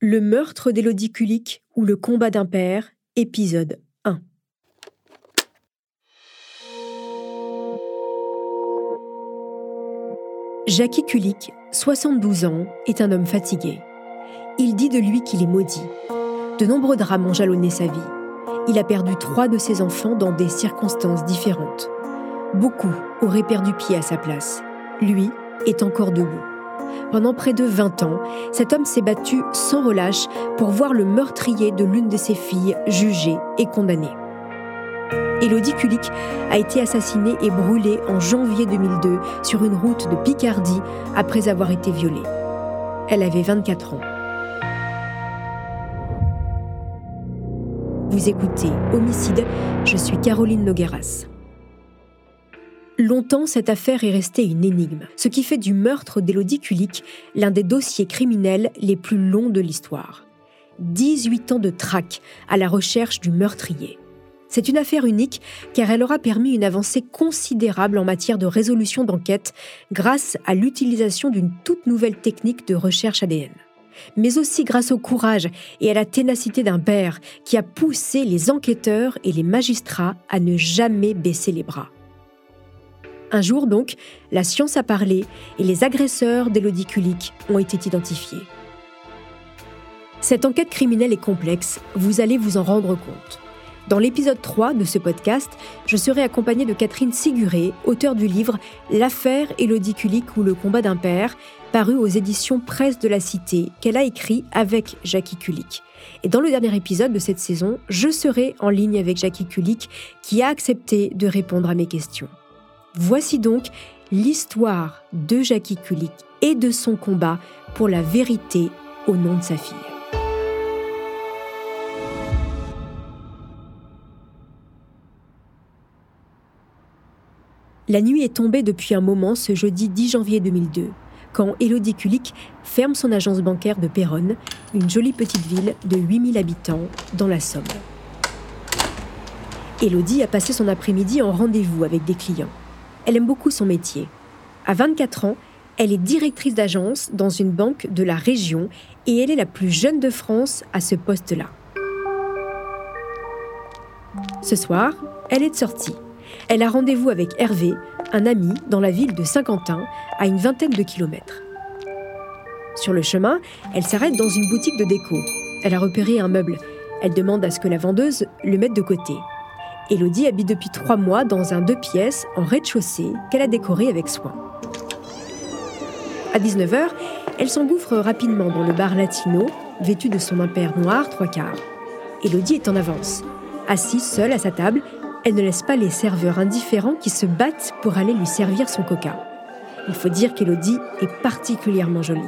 Le meurtre d'Élodie Kulik ou le combat d'un père, épisode 1. Jackie Kulik, 72 ans, est un homme fatigué. Il dit de lui qu'il est maudit. De nombreux drames ont jalonné sa vie. Il a perdu trois de ses enfants dans des circonstances différentes. Beaucoup auraient perdu pied à sa place. Lui est encore debout. Pendant près de 20 ans, cet homme s'est battu sans relâche pour voir le meurtrier de l'une de ses filles jugé et condamné. Élodie Kulik a été assassinée et brûlée en janvier 2002 sur une route de Picardie après avoir été violée. Elle avait 24 ans. Vous écoutez Homicide, je suis Caroline Nogueras. Longtemps, cette affaire est restée une énigme, ce qui fait du meurtre d'Élodie Kulik l'un des dossiers criminels les plus longs de l'histoire. 18 ans de traque à la recherche du meurtrier. C'est une affaire unique car elle aura permis une avancée considérable en matière de résolution d'enquête grâce à l'utilisation d'une toute nouvelle technique de recherche ADN. Mais aussi grâce au courage et à la ténacité d'un père qui a poussé les enquêteurs et les magistrats à ne jamais baisser les bras. Un jour donc, la science a parlé et les agresseurs d'Élodie Kulik ont été identifiés. Cette enquête criminelle est complexe, vous allez vous en rendre compte. Dans l'épisode 3 de ce podcast, je serai accompagnée de Catherine Siguré, auteure du livre L'affaire Élodie Kulik ou le combat d'un père, paru aux éditions Presse de la Cité, qu'elle a écrit avec Jackie Kulik. Et dans le dernier épisode de cette saison, je serai en ligne avec Jackie Kulik, qui a accepté de répondre à mes questions. Voici donc l'histoire de Jackie Kulik et de son combat pour la vérité au nom de sa fille. La nuit est tombée depuis un moment ce jeudi 10 janvier 2002, quand Elodie Kulik ferme son agence bancaire de Péronne, une jolie petite ville de 8000 habitants dans la Somme. Elodie a passé son après-midi en rendez-vous avec des clients. Elle aime beaucoup son métier. À 24 ans, elle est directrice d'agence dans une banque de la région et elle est la plus jeune de France à ce poste-là. Ce soir, elle est sortie. Elle a rendez-vous avec Hervé, un ami dans la ville de Saint-Quentin, à une vingtaine de kilomètres. Sur le chemin, elle s'arrête dans une boutique de déco. Elle a repéré un meuble. Elle demande à ce que la vendeuse le mette de côté. Elodie habite depuis trois mois dans un deux pièces en rez-de-chaussée qu'elle a décoré avec soin. À 19h, elle s'engouffre rapidement dans le bar latino, vêtu de son impair noir trois quarts. Elodie est en avance. Assise seule à sa table, elle ne laisse pas les serveurs indifférents qui se battent pour aller lui servir son coca. Il faut dire qu'Elodie est particulièrement jolie.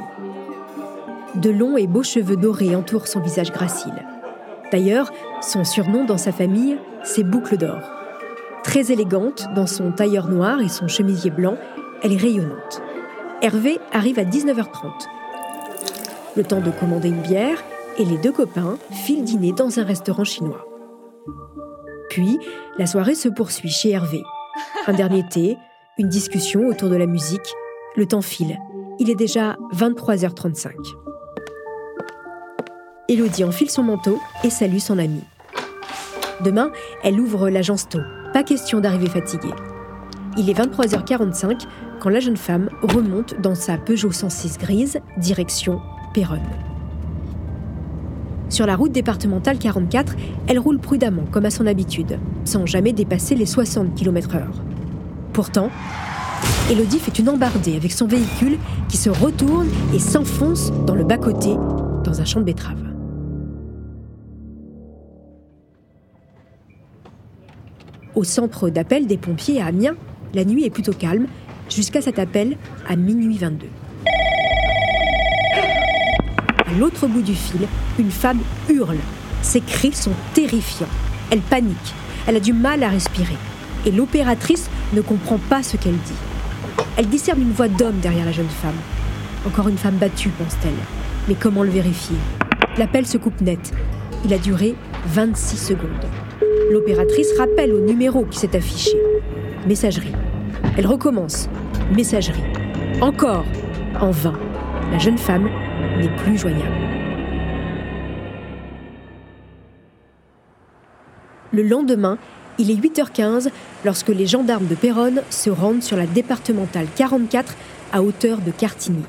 De longs et beaux cheveux dorés entourent son visage gracile. D'ailleurs, son surnom dans sa famille, c'est Boucle d'or. Très élégante dans son tailleur noir et son chemisier blanc, elle est rayonnante. Hervé arrive à 19h30. Le temps de commander une bière et les deux copains filent dîner dans un restaurant chinois. Puis, la soirée se poursuit chez Hervé. Un dernier thé, une discussion autour de la musique. Le temps file. Il est déjà 23h35. Elodie enfile son manteau et salue son amie. Demain, elle ouvre l'agence tôt. Pas question d'arriver fatiguée. Il est 23h45 quand la jeune femme remonte dans sa Peugeot 106 grise, direction Péronne. Sur la route départementale 44, elle roule prudemment comme à son habitude, sans jamais dépasser les 60 km/h. Pourtant, Elodie fait une embardée avec son véhicule qui se retourne et s'enfonce dans le bas-côté, dans un champ de betteraves. Au centre d'appel des pompiers à Amiens, la nuit est plutôt calme, jusqu'à cet appel à minuit 22. À l'autre bout du fil, une femme hurle. Ses cris sont terrifiants. Elle panique. Elle a du mal à respirer. Et l'opératrice ne comprend pas ce qu'elle dit. Elle discerne une voix d'homme derrière la jeune femme. Encore une femme battue, pense-t-elle. Mais comment le vérifier? L'appel se coupe net. Il a duré 26 secondes. L'opératrice rappelle au numéro qui s'est affiché. Messagerie. Elle recommence. Messagerie. Encore. En vain. La jeune femme n'est plus joignable. Le lendemain, il est 8h15 lorsque les gendarmes de Péronne se rendent sur la départementale 44 à hauteur de Cartigny.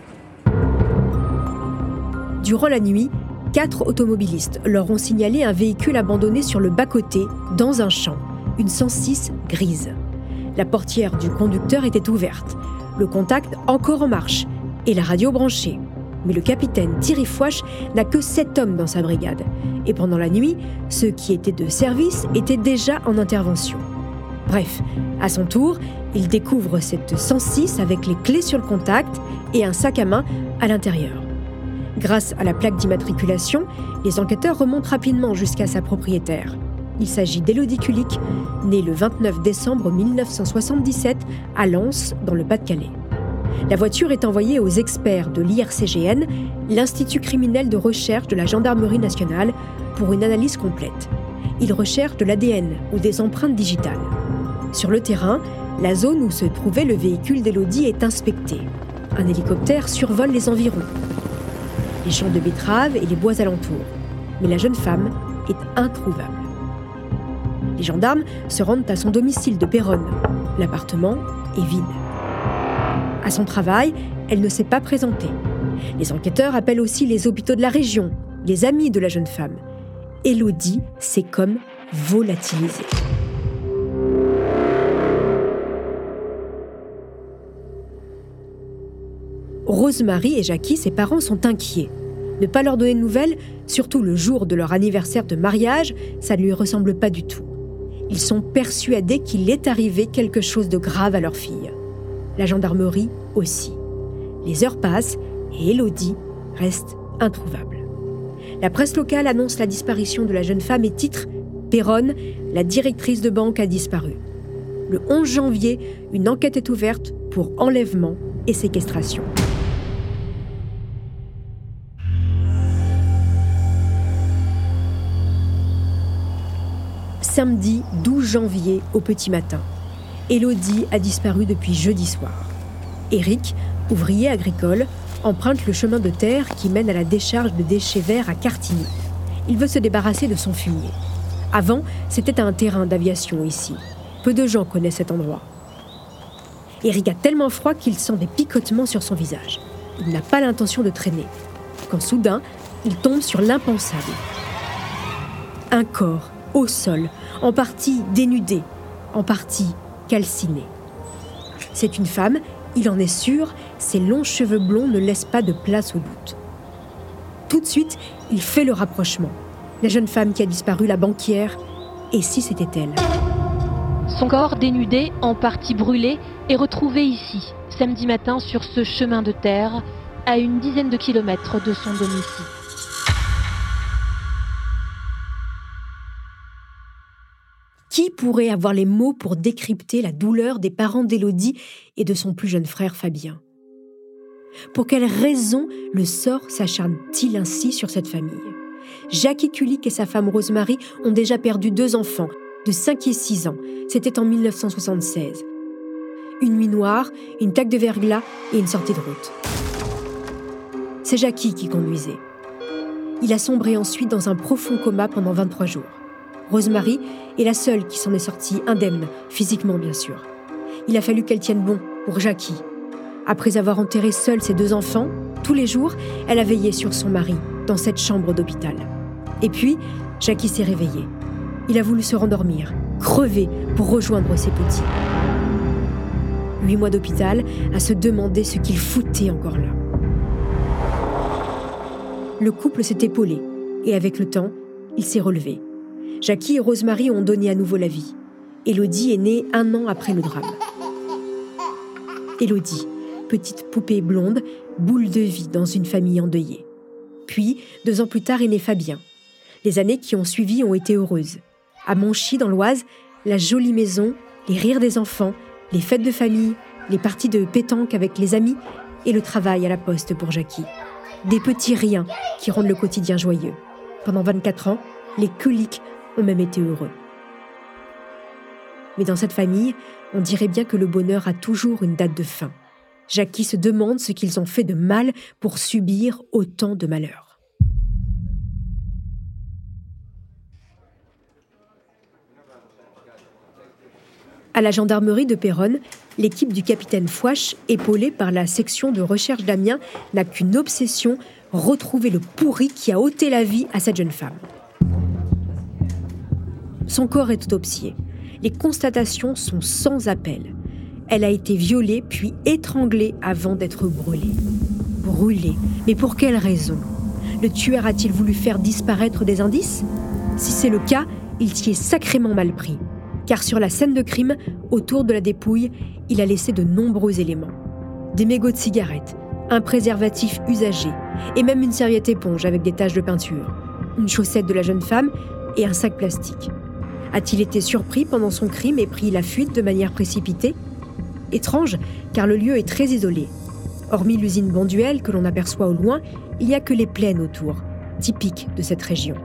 Durant la nuit, quatre automobilistes leur ont signalé un véhicule abandonné sur le bas-côté, dans un champ, une 106 grise. La portière du conducteur était ouverte, le contact encore en marche et la radio branchée. Mais le capitaine Thierry Fouache n'a que sept hommes dans sa brigade. Et pendant la nuit, ceux qui étaient de service étaient déjà en intervention. Bref, à son tour, il découvre cette 106 avec les clés sur le contact et un sac à main à l'intérieur. Grâce à la plaque d'immatriculation, les enquêteurs remontent rapidement jusqu'à sa propriétaire. Il s'agit d'Élodie Kulik, née le 29 décembre 1977 à Lens, dans le Pas-de-Calais. La voiture est envoyée aux experts de l'IRCGN, l'Institut criminel de recherche de la Gendarmerie nationale, pour une analyse complète. Ils recherchent de l'ADN ou des empreintes digitales. Sur le terrain, la zone où se trouvait le véhicule d'Elodie est inspectée. Un hélicoptère survole les environs, les champs de betteraves et les bois alentours. Mais la jeune femme est introuvable. Les gendarmes se rendent à son domicile de Péronne. L'appartement est vide. À son travail, elle ne s'est pas présentée. Les enquêteurs appellent aussi les hôpitaux de la région, les amis de la jeune femme. Elodie s'est comme volatilisée. Rosemary et Jackie, ses parents, sont inquiets. Ne pas leur donner de nouvelles, surtout le jour de leur anniversaire de mariage, ça ne lui ressemble pas du tout. Ils sont persuadés qu'il est arrivé quelque chose de grave à leur fille la gendarmerie aussi. Les heures passent et Elodie reste introuvable. La presse locale annonce la disparition de la jeune femme et titre Péronne, la directrice de banque a disparu. Le 11 janvier, une enquête est ouverte pour enlèvement et séquestration. Samedi 12 janvier au petit matin. Elodie a disparu depuis jeudi soir. Éric, ouvrier agricole, emprunte le chemin de terre qui mène à la décharge de déchets verts à Cartigny. Il veut se débarrasser de son fumier. Avant, c'était un terrain d'aviation ici. Peu de gens connaissent cet endroit. Éric a tellement froid qu'il sent des picotements sur son visage. Il n'a pas l'intention de traîner. Quand soudain, il tombe sur l'impensable. Un corps, au sol, en partie dénudé, en partie calcinée. C'est une femme, il en est sûr, ses longs cheveux blonds ne laissent pas de place au doute. Tout de suite, il fait le rapprochement. La jeune femme qui a disparu, la banquière, et si c'était elle? Son corps dénudé, en partie brûlé, est retrouvé ici, samedi matin sur ce chemin de terre, à une dizaine de kilomètres de son domicile. Qui pourrait avoir les mots pour décrypter la douleur des parents d'Élodie et de son plus jeune frère Fabien? Pour quelle raison le sort s'acharne-t-il ainsi sur cette famille? Jacques Kulik et sa femme Rosemary ont déjà perdu deux enfants, de 5 et 6 ans. C'était en 1976. Une nuit noire, une taque de verglas et une sortie de route. C'est Jackie qui conduisait. Il a sombré ensuite dans un profond coma pendant 23 jours. Rosemary est la seule qui s'en est sortie indemne, physiquement bien sûr. Il a fallu qu'elle tienne bon pour Jackie. Après avoir enterré seule ses deux enfants, tous les jours, elle a veillé sur son mari dans cette chambre d'hôpital. Et puis, Jackie s'est réveillé. Il a voulu se rendormir, crever pour rejoindre ses petits. Huit mois d'hôpital à se demander ce qu'il foutait encore là. Le couple s'est épaulé et avec le temps, il s'est relevé. Jackie et Rosemary ont donné à nouveau la vie. Elodie est née un an après le drame. Elodie, petite poupée blonde, boule de vie dans une famille endeuillée. Puis, deux ans plus tard, est né Fabien. Les années qui ont suivi ont été heureuses. À Monchy, dans l'Oise, la jolie maison, les rires des enfants, les fêtes de famille, les parties de pétanque avec les amis et le travail à la poste pour Jackie. Des petits riens qui rendent le quotidien joyeux. Pendant 24 ans, les coliques ont même été heureux. Mais dans cette famille, on dirait bien que le bonheur a toujours une date de fin. Jackie se demande ce qu'ils ont fait de mal pour subir autant de malheur. À la gendarmerie de Péronne, l'équipe du capitaine Fouache, épaulée par la section de recherche d'Amiens, n'a qu'une obsession retrouver le pourri qui a ôté la vie à cette jeune femme. Son corps est autopsié. Les constatations sont sans appel. Elle a été violée puis étranglée avant d'être brûlée. Brûlée Mais pour quelle raison? Le tueur a-t-il voulu faire disparaître des indices? Si c'est le cas, il s'y est sacrément mal pris. Car sur la scène de crime, autour de la dépouille, il a laissé de nombreux éléments. Des mégots de cigarettes, un préservatif usagé, et même une serviette éponge avec des taches de peinture, une chaussette de la jeune femme et un sac plastique. A-t-il été surpris pendant son crime et pris la fuite de manière précipitée? Étrange, car le lieu est très isolé. Hormis l'usine Banduelle que l'on aperçoit au loin, il n'y a que les plaines autour, typiques de cette région.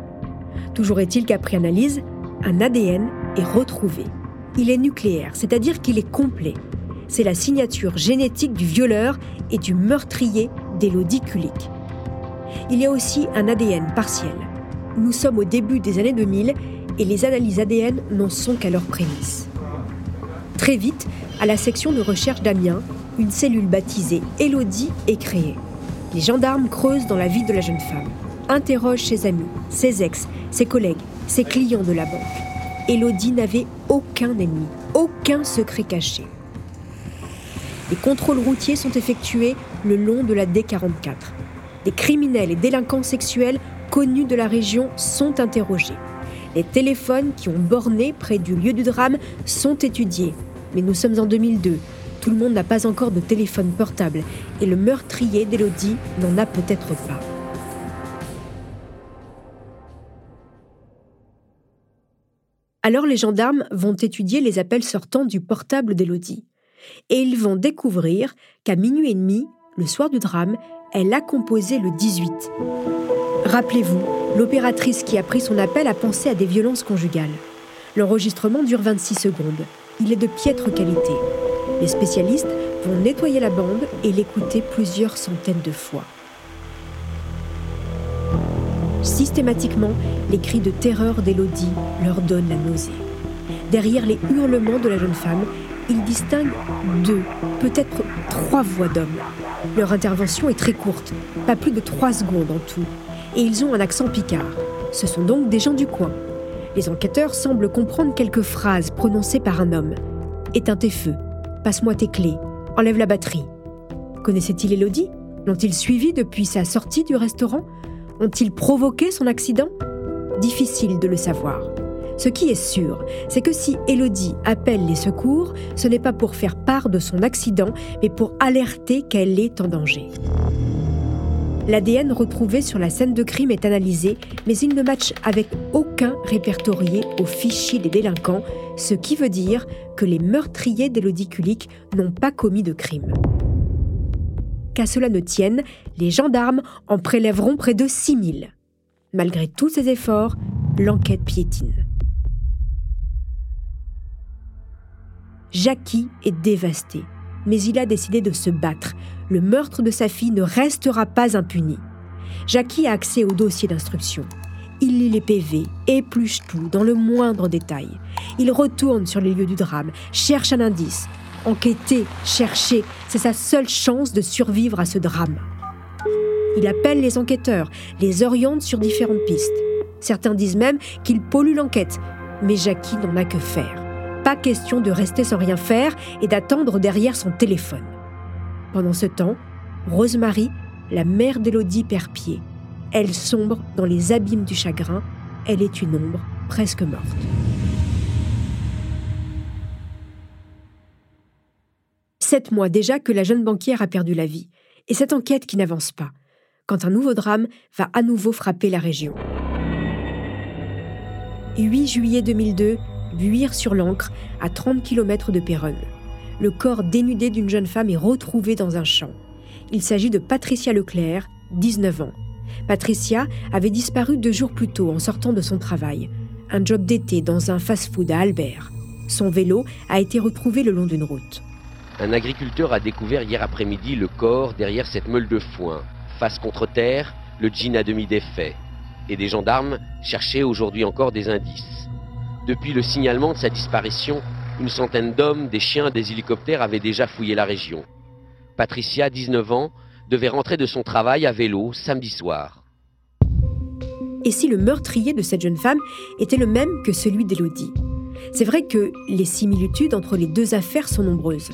Toujours est-il qu'après analyse, un ADN est retrouvé. Il est nucléaire, c'est-à-dire qu'il est complet. C'est la signature génétique du violeur et du meurtrier d'Elodie Kulik. Il y a aussi un ADN partiel. Nous sommes au début des années 2000 et les analyses ADN n'en sont qu'à leur prémisse. Très vite, à la section de recherche d'Amiens, une cellule baptisée Elodie est créée. Les gendarmes creusent dans la vie de la jeune femme, interrogent ses amis, ses ex, ses collègues, ses clients de la banque. Elodie n'avait aucun ennemi, aucun secret caché. Les contrôles routiers sont effectués le long de la D44. Des criminels et délinquants sexuels connus de la région sont interrogés. Les téléphones qui ont borné près du lieu du drame sont étudiés. Mais nous sommes en 2002. Tout le monde n'a pas encore de téléphone portable et le meurtrier d'Elodie n'en a peut-être pas. Alors les gendarmes vont étudier les appels sortants du portable d'Elodie et ils vont découvrir qu'à minuit et demi, le soir du drame, elle a composé le 18. Rappelez-vous, l'opératrice qui a pris son appel a pensé à des violences conjugales. L'enregistrement dure 26 secondes. Il est de piètre qualité. Les spécialistes vont nettoyer la bande et l'écouter plusieurs centaines de fois. Systématiquement, les cris de terreur d'Élodie leur donnent la nausée. Derrière les hurlements de la jeune femme, ils distinguent deux, peut-être trois voix d'hommes. Leur intervention est très courte, pas plus de trois secondes en tout, et ils ont un accent picard. Ce sont donc des gens du coin. Les enquêteurs semblent comprendre quelques phrases prononcées par un homme. Éteins tes feux, passe-moi tes clés, enlève la batterie. Connaissait-il Elodie? L'ont-ils suivi depuis sa sortie du restaurant? Ont-ils provoqué son accident? Difficile de le savoir. Ce qui est sûr, c'est que si Elodie appelle les secours, ce n'est pas pour faire part de son accident, mais pour alerter qu'elle est en danger. L'ADN retrouvé sur la scène de crime est analysé, mais il ne matche avec aucun répertorié au fichier des délinquants, ce qui veut dire que les meurtriers d'Elodie Kulik n'ont pas commis de crime. Qu'à cela ne tienne, les gendarmes en prélèveront près de 6000. Malgré tous ces efforts, l'enquête piétine. Jackie est dévasté, mais il a décidé de se battre. Le meurtre de sa fille ne restera pas impuni. Jackie a accès au dossier d'instruction. Il lit les PV, épluche tout dans le moindre détail. Il retourne sur les lieux du drame, cherche un indice. Enquêter, chercher, c'est sa seule chance de survivre à ce drame. Il appelle les enquêteurs, les oriente sur différentes pistes. Certains disent même qu'il pollue l'enquête, mais Jackie n'en a que faire pas question de rester sans rien faire et d'attendre derrière son téléphone. Pendant ce temps, Rosemary, la mère d'Élodie, perd pied. Elle sombre dans les abîmes du chagrin. Elle est une ombre presque morte. Sept mois déjà que la jeune banquière a perdu la vie. Et cette enquête qui n'avance pas, quand un nouveau drame va à nouveau frapper la région. 8 juillet 2002, buire sur l'ancre, à 30 km de Péronne. Le corps dénudé d'une jeune femme est retrouvé dans un champ. Il s'agit de Patricia Leclerc, 19 ans. Patricia avait disparu deux jours plus tôt en sortant de son travail, un job d'été dans un fast-food à Albert. Son vélo a été retrouvé le long d'une route. Un agriculteur a découvert hier après-midi le corps derrière cette meule de foin. Face contre terre, le jean à demi défait. Et des gendarmes cherchaient aujourd'hui encore des indices. Depuis le signalement de sa disparition, Une centaine d'hommes, des chiens, des hélicoptères avaient déjà fouillé la région. Patricia, 19 ans, devait rentrer de son travail à vélo samedi soir. Et si le meurtrier de cette jeune femme était le même que celui d'Élodie? C'est vrai que les similitudes entre les deux affaires sont nombreuses.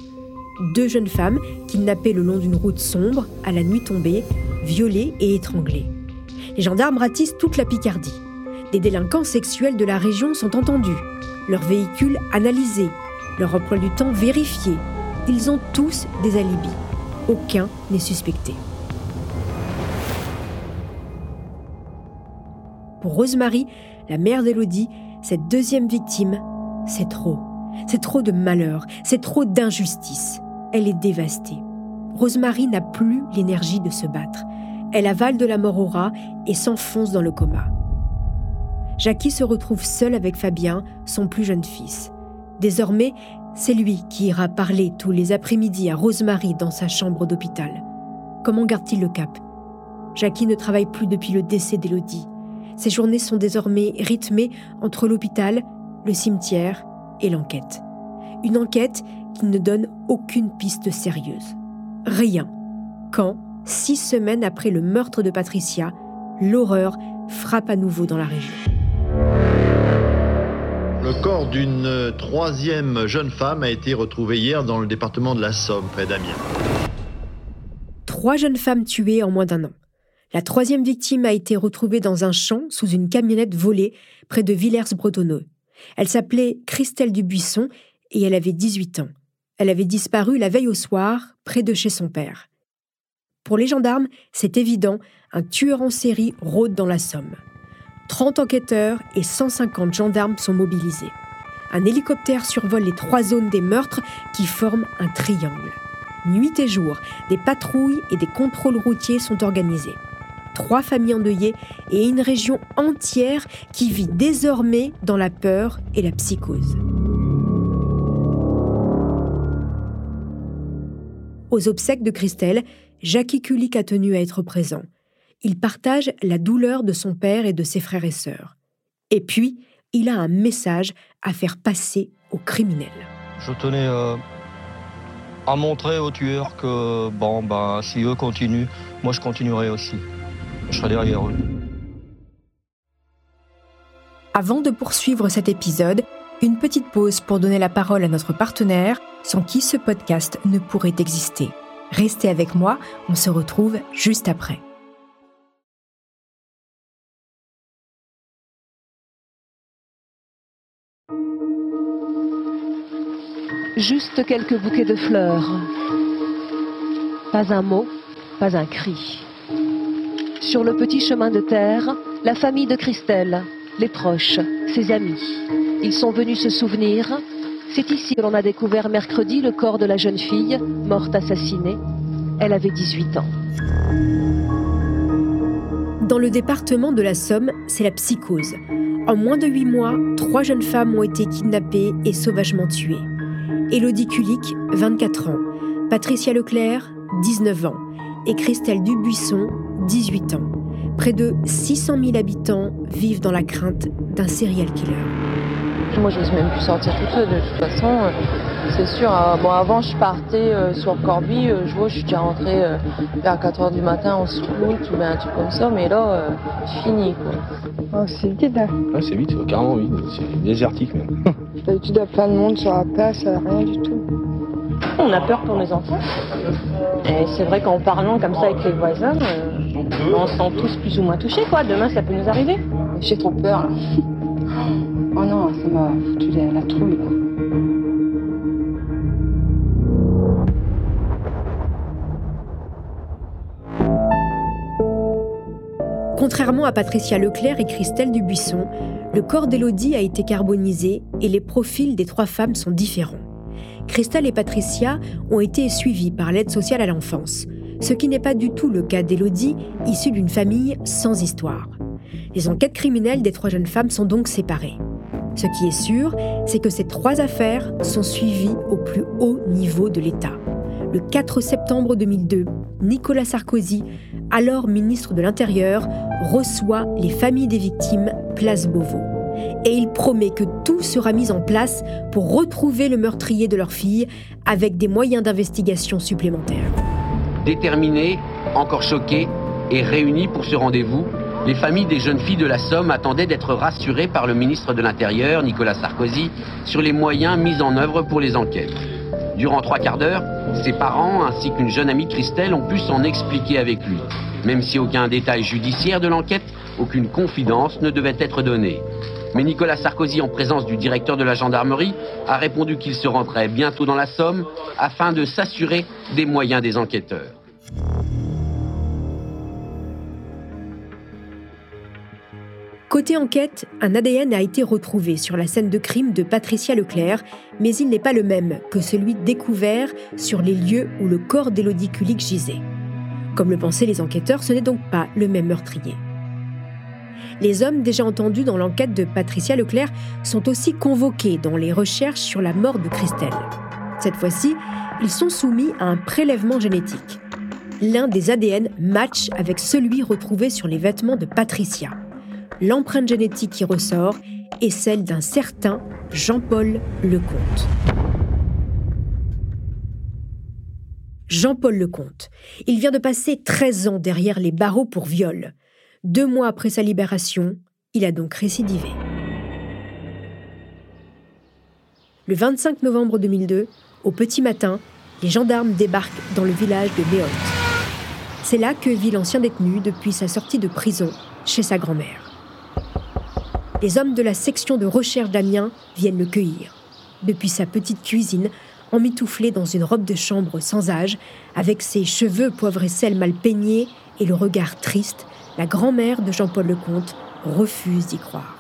Deux jeunes femmes kidnappées le long d'une route sombre, à la nuit tombée, violées et étranglées. Les gendarmes ratissent toute la Picardie. Des délinquants sexuels de la région sont entendus, leurs véhicules analysés, leur emploi du temps vérifié. Ils ont tous des alibis. Aucun n'est suspecté. Pour Rosemary, la mère d'Élodie, cette deuxième victime, c'est trop. C'est trop de malheur, c'est trop d'injustice. Elle est dévastée. Rosemary n'a plus l'énergie de se battre. Elle avale de la mort au rat et s'enfonce dans le coma. Jackie se retrouve seule avec Fabien, son plus jeune fils. Désormais, c'est lui qui ira parler tous les après-midi à Rosemary dans sa chambre d'hôpital. Comment garde-t-il le cap? Jackie ne travaille plus depuis le décès d'Élodie. Ses journées sont désormais rythmées entre l'hôpital, le cimetière et l'enquête. Une enquête qui ne donne aucune piste sérieuse. Rien. Quand, six semaines après le meurtre de Patricia, l'horreur frappe à nouveau dans la région. Le corps d'une troisième jeune femme a été retrouvé hier dans le département de la Somme, près d'Amiens. Trois jeunes femmes tuées en moins d'un an. La troisième victime a été retrouvée dans un champ sous une camionnette volée près de Villers-Bretonneux. Elle s'appelait Christelle Dubuisson et elle avait 18 ans. Elle avait disparu la veille au soir, près de chez son père. Pour les gendarmes, c'est évident, un tueur en série rôde dans la Somme. 30 enquêteurs et 150 gendarmes sont mobilisés. Un hélicoptère survole les trois zones des meurtres qui forment un triangle. Nuit et jour, des patrouilles et des contrôles routiers sont organisés. Trois familles endeuillées et une région entière qui vit désormais dans la peur et la psychose. Aux obsèques de Christelle, Jackie Kulik a tenu à être présent il partage la douleur de son père et de ses frères et sœurs. Et puis, il a un message à faire passer aux criminels. Je tenais euh, à montrer aux tueurs que, bon, ben, si eux continuent, moi je continuerai aussi. Je serai derrière eux. Avant de poursuivre cet épisode, une petite pause pour donner la parole à notre partenaire, sans qui ce podcast ne pourrait exister. Restez avec moi, on se retrouve juste après. Juste quelques bouquets de fleurs. Pas un mot, pas un cri. Sur le petit chemin de terre, la famille de Christelle, les proches, ses amis. Ils sont venus se souvenir. C'est ici que l'on a découvert mercredi le corps de la jeune fille, morte assassinée. Elle avait 18 ans. Dans le département de la Somme, c'est la psychose. En moins de huit mois, trois jeunes femmes ont été kidnappées et sauvagement tuées. Élodie Kulik, 24 ans, Patricia Leclerc, 19 ans, et Christelle Dubuisson, 18 ans. Près de 600 000 habitants vivent dans la crainte d'un serial killer. Moi, je ne suis même plus sortir toute seule, de toute façon. Euh, c'est sûr, euh, bon, avant, je partais euh, sur Corby, je vois, je suis déjà rentrée vers 4h du matin en scout ou un truc comme ça, mais là, c'est fini, quoi. Oh, c'est vide, hein Ouais, c'est vide, c'est carrément vide, c'est désertique même. D'habitude, il y a plein de monde sur la place, rien du tout. On a peur pour les enfants. Et c'est vrai qu'en parlant comme ça avec les voisins, on se sent tous plus ou moins touchés, quoi. Demain, ça peut nous arriver. J'ai trop peur, là. Oh non, ça m'a foutu la, trouille. Contrairement à Patricia Leclerc et Christelle Dubuisson, le corps d'Élodie a été carbonisé et les profils des trois femmes sont différents. Christelle et Patricia ont été suivies par l'aide sociale à l'enfance, ce qui n'est pas du tout le cas d'Élodie, issue d'une famille sans histoire. Les enquêtes criminelles des trois jeunes femmes sont donc séparées. Ce qui est sûr, c'est que ces trois affaires sont suivies au plus haut niveau de l'État. Le 4 septembre 2002, Nicolas Sarkozy, alors ministre de l'Intérieur, reçoit les familles des victimes place Beauvau. Et il promet que tout sera mis en place pour retrouver le meurtrier de leur fille avec des moyens d'investigation supplémentaires. Déterminés, encore choqués et réunis pour ce rendez-vous, les familles des jeunes filles de la Somme attendaient d'être rassurées par le ministre de l'Intérieur, Nicolas Sarkozy, sur les moyens mis en œuvre pour les enquêtes. Durant trois quarts d'heure, ses parents ainsi qu'une jeune amie Christelle ont pu s'en expliquer avec lui. Même si aucun détail judiciaire de l'enquête, aucune confidence ne devait être donnée. Mais Nicolas Sarkozy, en présence du directeur de la gendarmerie, a répondu qu'il se rendrait bientôt dans la Somme afin de s'assurer des moyens des enquêteurs. Côté enquête, un ADN a été retrouvé sur la scène de crime de Patricia Leclerc, mais il n'est pas le même que celui découvert sur les lieux où le corps d'Élodie gisait. Comme le pensaient les enquêteurs, ce n'est donc pas le même meurtrier. Les hommes déjà entendus dans l'enquête de Patricia Leclerc sont aussi convoqués dans les recherches sur la mort de Christelle. Cette fois-ci, ils sont soumis à un prélèvement génétique. L'un des ADN match avec celui retrouvé sur les vêtements de Patricia l'empreinte génétique qui ressort est celle d'un certain Jean-Paul Lecomte. Jean-Paul Lecomte. Il vient de passer 13 ans derrière les barreaux pour viol. Deux mois après sa libération, il a donc récidivé. Le 25 novembre 2002, au petit matin, les gendarmes débarquent dans le village de Léolte. C'est là que vit l'ancien détenu depuis sa sortie de prison chez sa grand-mère les hommes de la section de recherche d'Amiens viennent le cueillir. Depuis sa petite cuisine, emmitouflé dans une robe de chambre sans âge, avec ses cheveux poivre et sel mal peignés et le regard triste, la grand-mère de Jean-Paul Lecomte refuse d'y croire.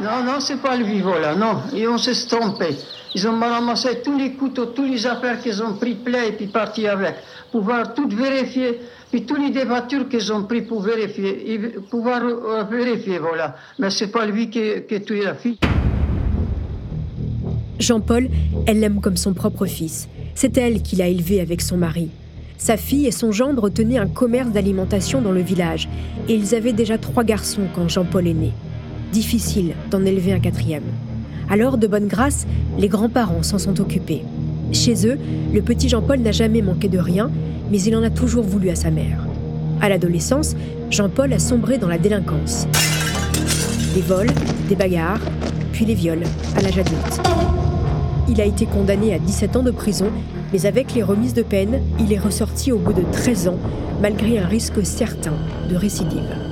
Non, non, c'est pas le vivant là, non. Ils ont se trompé. Ils ont ramassé tous les couteaux, tous les affaires qu'ils ont pris plein et puis parti avec. Pouvoir tout vérifier. Puis tous les voitures qu'ils ont pris pour vérifier, pouvoir euh, vérifier, voilà. Mais c'est pas lui qui a tué la fille. Jean-Paul, elle l'aime comme son propre fils. C'est elle qui l'a élevé avec son mari. Sa fille et son gendre tenaient un commerce d'alimentation dans le village, et ils avaient déjà trois garçons quand Jean-Paul est né. Difficile d'en élever un quatrième. Alors, de bonne grâce, les grands-parents s'en sont occupés. Chez eux, le petit Jean-Paul n'a jamais manqué de rien, mais il en a toujours voulu à sa mère. À l'adolescence, Jean-Paul a sombré dans la délinquance. Des vols, des bagarres, puis les viols à l'âge adulte. Il a été condamné à 17 ans de prison, mais avec les remises de peine, il est ressorti au bout de 13 ans, malgré un risque certain de récidive.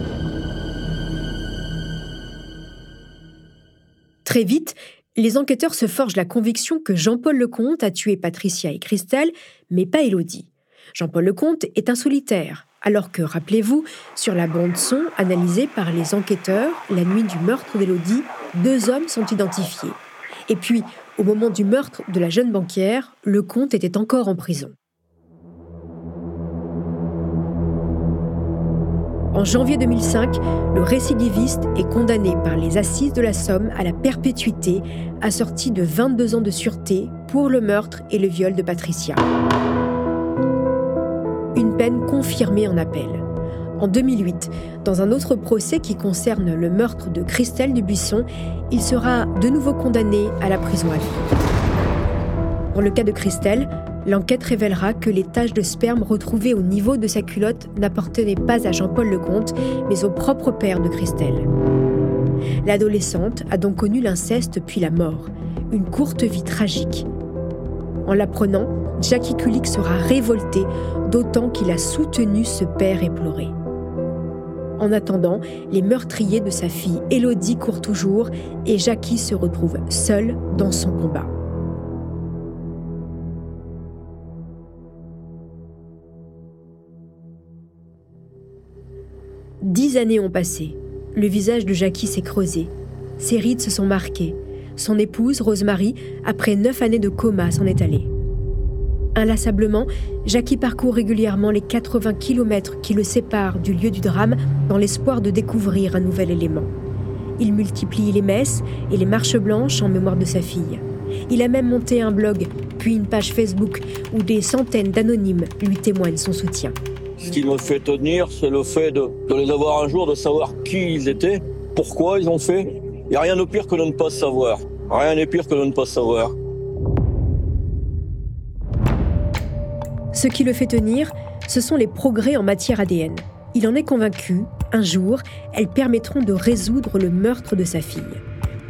Très vite, les enquêteurs se forgent la conviction que Jean-Paul Lecomte a tué Patricia et Christelle, mais pas Élodie. Jean-Paul Lecomte est un solitaire, alors que, rappelez-vous, sur la bande-son analysée par les enquêteurs la nuit du meurtre d'Élodie, deux hommes sont identifiés. Et puis, au moment du meurtre de la jeune banquière, Lecomte était encore en prison. En janvier 2005, le récidiviste est condamné par les assises de la Somme à la perpétuité, assorti de 22 ans de sûreté pour le meurtre et le viol de Patricia. Une peine confirmée en appel. En 2008, dans un autre procès qui concerne le meurtre de Christelle Dubuisson, il sera de nouveau condamné à la prison à vie. Dans le cas de Christelle, L'enquête révélera que les taches de sperme retrouvées au niveau de sa culotte n'appartenaient pas à Jean-Paul Lecomte, mais au propre père de Christelle. L'adolescente a donc connu l'inceste puis la mort, une courte vie tragique. En l'apprenant, Jackie Kulik sera révolté, d'autant qu'il a soutenu ce père éploré. En attendant, les meurtriers de sa fille Élodie courent toujours et Jackie se retrouve seule dans son combat. Dix années ont passé. Le visage de Jackie s'est creusé. Ses rides se sont marquées. Son épouse, Rosemary, après neuf années de coma, s'en est allée. Inlassablement, Jackie parcourt régulièrement les 80 km qui le séparent du lieu du drame dans l'espoir de découvrir un nouvel élément. Il multiplie les messes et les marches blanches en mémoire de sa fille. Il a même monté un blog, puis une page Facebook où des centaines d'anonymes lui témoignent son soutien. Ce qui me fait tenir, c'est le fait de, les avoir un jour, de savoir qui ils étaient, pourquoi ils ont fait, Il n'y a rien de pire que de ne pas savoir. Rien n'est pire que de ne pas savoir. Ce qui le fait tenir, ce sont les progrès en matière ADN. Il en est convaincu, un jour, elles permettront de résoudre le meurtre de sa fille.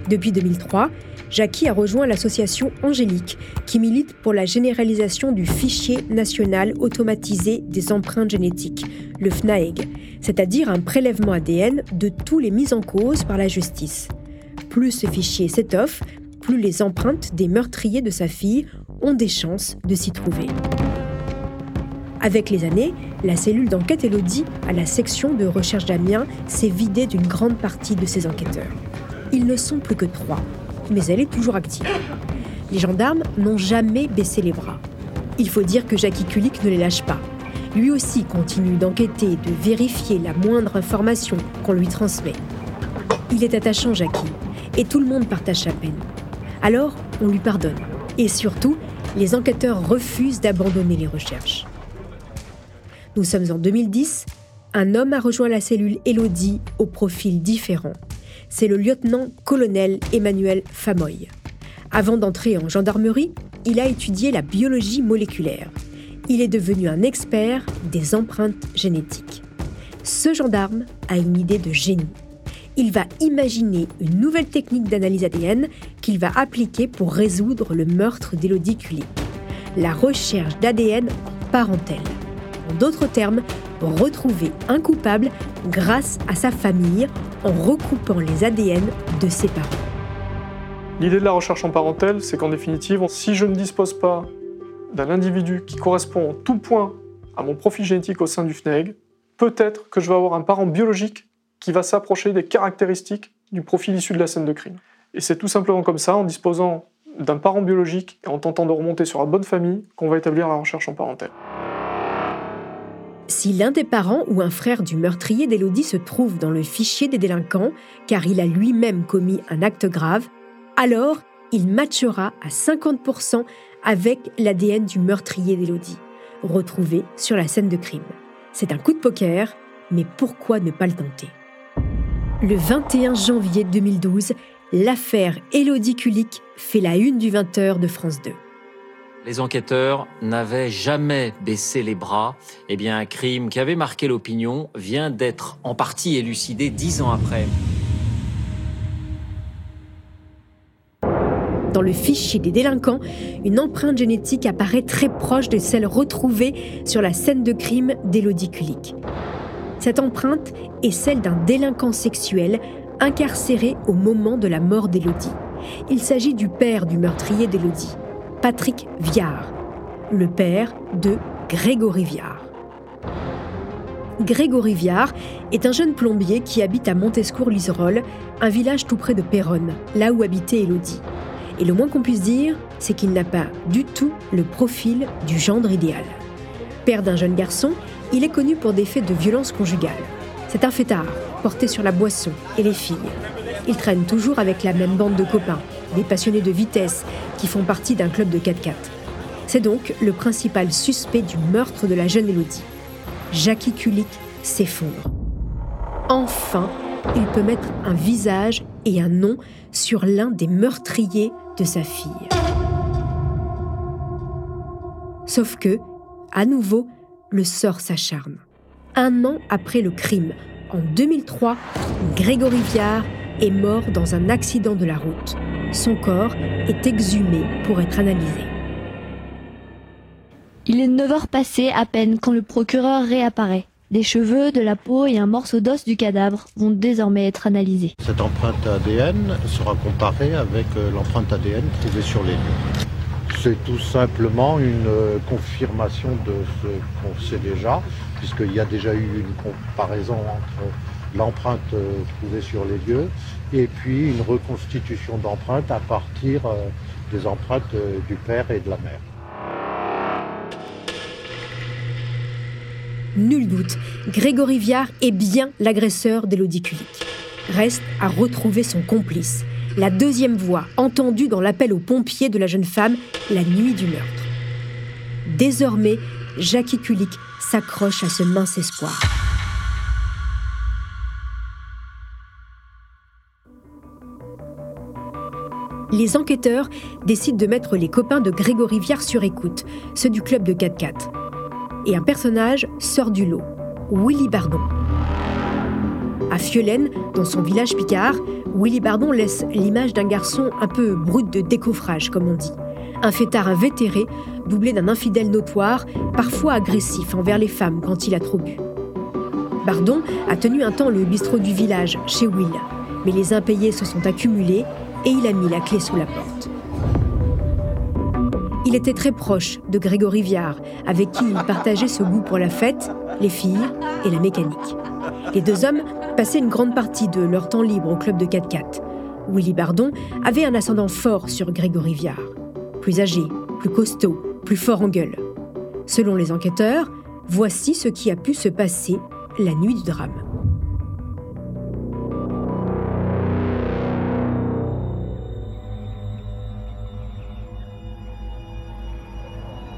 Depuis 2003, Jackie a rejoint l'association Angélique, qui milite pour la généralisation du fichier national automatisé des empreintes génétiques, le FNAEG, c'est-à-dire un prélèvement ADN de tous les mis en cause par la justice. Plus ce fichier s'étoffe, plus les empreintes des meurtriers de sa fille ont des chances de s'y trouver. Avec les années, la cellule d'enquête Elodie à la section de recherche d'Amiens s'est vidée d'une grande partie de ses enquêteurs. Ils ne sont plus que trois, mais elle est toujours active. Les gendarmes n'ont jamais baissé les bras. Il faut dire que Jackie Kulik ne les lâche pas. Lui aussi continue d'enquêter, de vérifier la moindre information qu'on lui transmet. Il est attachant, Jackie, et tout le monde partage sa peine. Alors, on lui pardonne. Et surtout, les enquêteurs refusent d'abandonner les recherches. Nous sommes en 2010. Un homme a rejoint la cellule Elodie au profil différent. C'est le lieutenant-colonel Emmanuel Famoy. Avant d'entrer en gendarmerie, il a étudié la biologie moléculaire. Il est devenu un expert des empreintes génétiques. Ce gendarme a une idée de génie. Il va imaginer une nouvelle technique d'analyse ADN qu'il va appliquer pour résoudre le meurtre d'Elodie Kulik. La recherche d'ADN en parentèle. En d'autres termes, retrouver un coupable grâce à sa famille en recoupant les ADN de ses parents. L'idée de la recherche en parentèle, c'est qu'en définitive, si je ne dispose pas d'un individu qui correspond en tout point à mon profil génétique au sein du FNEG, peut-être que je vais avoir un parent biologique qui va s'approcher des caractéristiques du profil issu de la scène de crime. Et c'est tout simplement comme ça, en disposant d'un parent biologique et en tentant de remonter sur la bonne famille, qu'on va établir la recherche en parentèle. Si l'un des parents ou un frère du meurtrier d'Élodie se trouve dans le fichier des délinquants, car il a lui-même commis un acte grave, alors il matchera à 50% avec l'ADN du meurtrier d'Élodie, retrouvé sur la scène de crime. C'est un coup de poker, mais pourquoi ne pas le tenter? Le 21 janvier 2012, l'affaire Élodie Kulik fait la une du 20h de France 2. Les enquêteurs n'avaient jamais baissé les bras. Eh bien, un crime qui avait marqué l'opinion vient d'être en partie élucidé dix ans après. Dans le fichier des délinquants, une empreinte génétique apparaît très proche de celle retrouvée sur la scène de crime d'Élodie Kulik. Cette empreinte est celle d'un délinquant sexuel incarcéré au moment de la mort d'Élodie. Il s'agit du père du meurtrier d'Élodie. Patrick Viard, le père de Grégory Viard. Grégory Viard est un jeune plombier qui habite à Montescourt-Liserolles, un village tout près de Péronne, là où habitait Élodie. Et le moins qu'on puisse dire, c'est qu'il n'a pas du tout le profil du gendre idéal. Père d'un jeune garçon, il est connu pour des faits de violence conjugale. C'est un fêtard, porté sur la boisson et les filles. Il traîne toujours avec la même bande de copains, des passionnés de vitesse qui font partie d'un club de 4x4. C'est donc le principal suspect du meurtre de la jeune Elodie. Jackie Kulik s'effondre. Enfin, il peut mettre un visage et un nom sur l'un des meurtriers de sa fille. Sauf que, à nouveau, le sort s'acharne. Un an après le crime, en 2003, Grégory Viard est mort dans un accident de la route. Son corps est exhumé pour être analysé. Il est 9 heures passées à peine quand le procureur réapparaît. Des cheveux, de la peau et un morceau d'os du cadavre vont désormais être analysés. Cette empreinte ADN sera comparée avec euh, l'empreinte ADN trouvée sur les lieux. C'est tout simplement une euh, confirmation de ce qu'on sait déjà, puisqu'il y a déjà eu une comparaison entre l'empreinte euh, trouvée sur les lieux et puis une reconstitution d'empreintes à partir des empreintes du père et de la mère. Nul doute, Grégory Viard est bien l'agresseur d'Élodie Kulik. Reste à retrouver son complice, la deuxième voix entendue dans l'appel aux pompiers de la jeune femme la nuit du meurtre. Désormais, Jackie Kulik s'accroche à ce mince espoir. Les enquêteurs décident de mettre les copains de Grégory Viard sur écoute, ceux du club de 4-4. Et un personnage sort du lot, Willy Bardon. À Fiolaine, dans son village picard, Willy Bardon laisse l'image d'un garçon un peu brut de décoffrage, comme on dit. Un fêtard invétéré, doublé d'un infidèle notoire, parfois agressif envers les femmes quand il a trop bu. Bardon a tenu un temps le bistrot du village, chez Will, mais les impayés se sont accumulés et il a mis la clé sous la porte. Il était très proche de Grégory Viard, avec qui il partageait ce goût pour la fête, les filles et la mécanique. Les deux hommes passaient une grande partie de leur temps libre au club de 4x4. Willy Bardon avait un ascendant fort sur Grégory Viard. Plus âgé, plus costaud, plus fort en gueule. Selon les enquêteurs, voici ce qui a pu se passer la nuit du drame.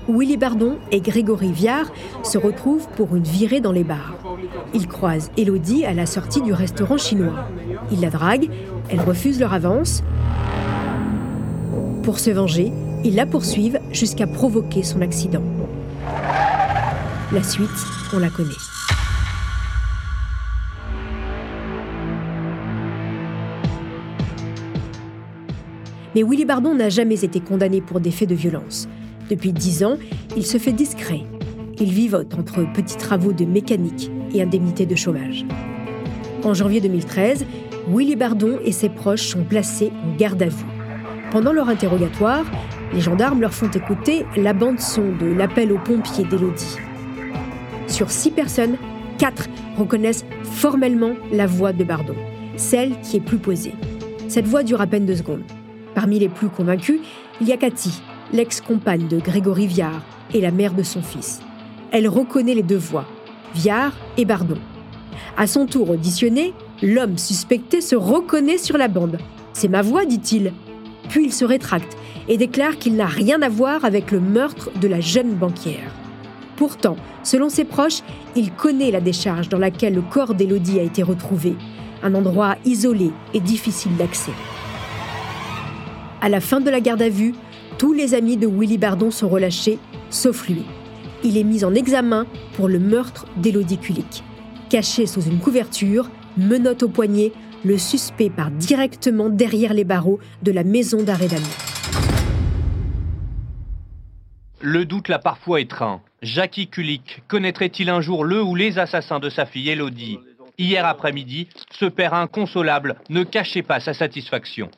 Willy Bardon et Grégory Viard se retrouvent pour une virée dans les bars. Ils croisent Elodie à la sortie du restaurant chinois. Ils la draguent, elle refuse leur avance. Pour se venger, ils la poursuivent jusqu'à provoquer son accident. La suite, on la connaît. Mais Willy Bardon n'a jamais été condamné pour des faits de violence. Depuis dix ans, il se fait discret. Il vivote entre petits travaux de mécanique et indemnités de chômage. En janvier 2013, Willy Bardon et ses proches sont placés en garde à vue. Pendant leur interrogatoire, les gendarmes leur font écouter la bande-son de l'appel aux pompiers d'Élodie. Sur six personnes, quatre reconnaissent formellement la voix de Bardon, celle qui est plus posée. Cette voix dure à peine deux secondes. Parmi les plus convaincus, il y a Cathy, l'ex-compagne de Grégory Viard et la mère de son fils. Elle reconnaît les deux voix, Viard et Bardon. À son tour auditionné, l'homme suspecté se reconnaît sur la bande. C'est ma voix, dit-il. Puis il se rétracte et déclare qu'il n'a rien à voir avec le meurtre de la jeune banquière. Pourtant, selon ses proches, il connaît la décharge dans laquelle le corps d'Élodie a été retrouvé, un endroit isolé et difficile d'accès. À la fin de la garde à vue, tous les amis de Willy Bardon sont relâchés, sauf lui. Il est mis en examen pour le meurtre d'Élodie Kulik. Caché sous une couverture, menotte au poignet, le suspect part directement derrière les barreaux de la maison d'arrêt d'Amiens. Le doute l'a parfois étreint. Jackie Kulik connaîtrait-il un jour le ou les assassins de sa fille Elodie Hier après-midi, ce père inconsolable ne cachait pas sa satisfaction.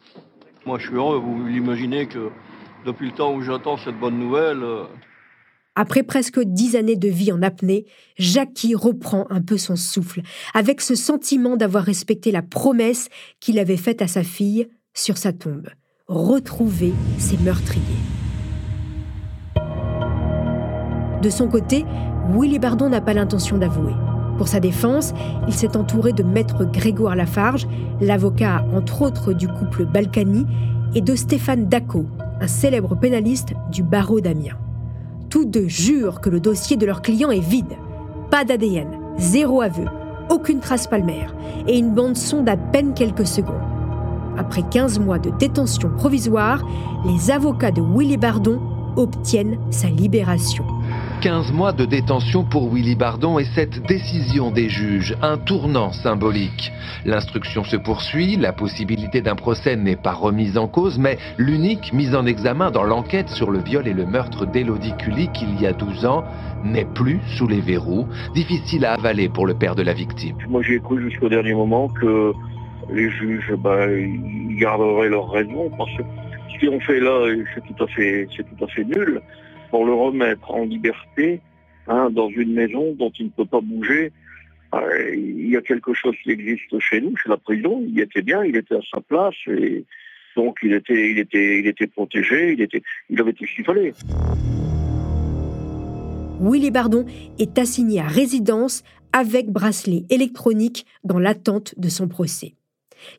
Moi je suis heureux, vous l'imaginez que depuis le temps où j'attends cette bonne nouvelle. Euh, Après presque dix années de vie en apnée, Jackie reprend un peu son souffle, avec ce sentiment d'avoir respecté la promesse qu'il avait faite à sa fille sur sa tombe retrouver ses meurtriers. De son côté, Willy Bardon n'a pas l'intention d'avouer. Pour sa défense, il s'est entouré de maître Grégoire Lafarge, l'avocat entre autres du couple Balkany, et de Stéphane Daco, un célèbre pénaliste du barreau d'Amiens. Tous deux jurent que le dossier de leur client est vide. Pas d'ADN, zéro aveu, aucune trace palmaire et une bande son d'à peine quelques secondes. Après 15 mois de détention provisoire, les avocats de Willy Bardon obtiennent sa libération. 15 mois de détention pour Willy Bardon et cette décision des juges, un tournant symbolique. L'instruction se poursuit, la possibilité d'un procès n'est pas remise en cause, mais l'unique mise en examen dans l'enquête sur le viol et le meurtre d'Élodie Kulik il y a 12 ans n'est plus sous les verrous, difficile à avaler pour le père de la victime. Moi j'ai cru jusqu'au dernier moment que les juges bah, ils garderaient leur raison parce que ce qu'ils ont fait là c'est tout à fait nul pour le remettre en liberté hein, dans une maison dont il ne peut pas bouger. Euh, il y a quelque chose qui existe chez nous, chez la prison. Il était bien, il était à sa place et donc il était, protégé, il, il avait tout ce qu'il fallait. Willy Bardon est assigné à résidence avec bracelet électronique dans l'attente de son procès.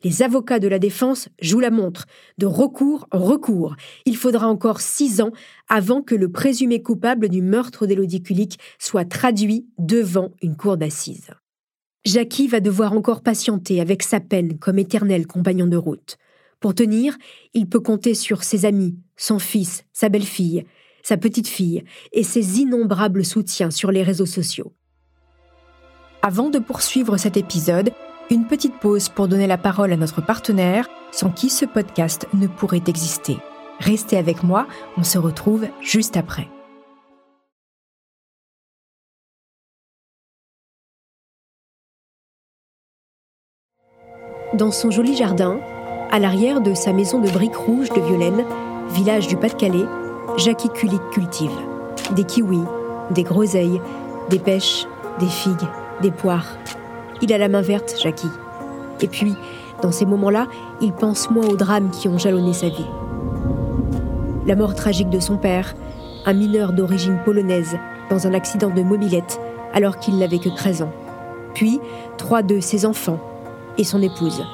Les avocats de la défense jouent la montre, de recours en recours. Il faudra encore six ans avant que le présumé coupable du meurtre d'Élodie Kulik soit traduit devant une cour d'assises. Jackie va devoir encore patienter avec sa peine comme éternel compagnon de route. Pour tenir, il peut compter sur ses amis, son fils, sa belle-fille, sa petite-fille et ses innombrables soutiens sur les réseaux sociaux. Avant de poursuivre cet épisode, une petite pause pour donner la parole à notre partenaire, sans qui ce podcast ne pourrait exister. Restez avec moi, on se retrouve juste après. Dans son joli jardin, à l'arrière de sa maison de briques rouges de Violaine, village du Pas-de-Calais, Jackie Kulik cultive des kiwis, des groseilles, des pêches, des figues, des poires. Il a la main verte, Jackie. Et puis, dans ces moments-là, il pense moins aux drames qui ont jalonné sa vie. La mort tragique de son père, un mineur d'origine polonaise, dans un accident de mobilette, alors qu'il n'avait que 13 ans. Puis, trois de ses enfants et son épouse.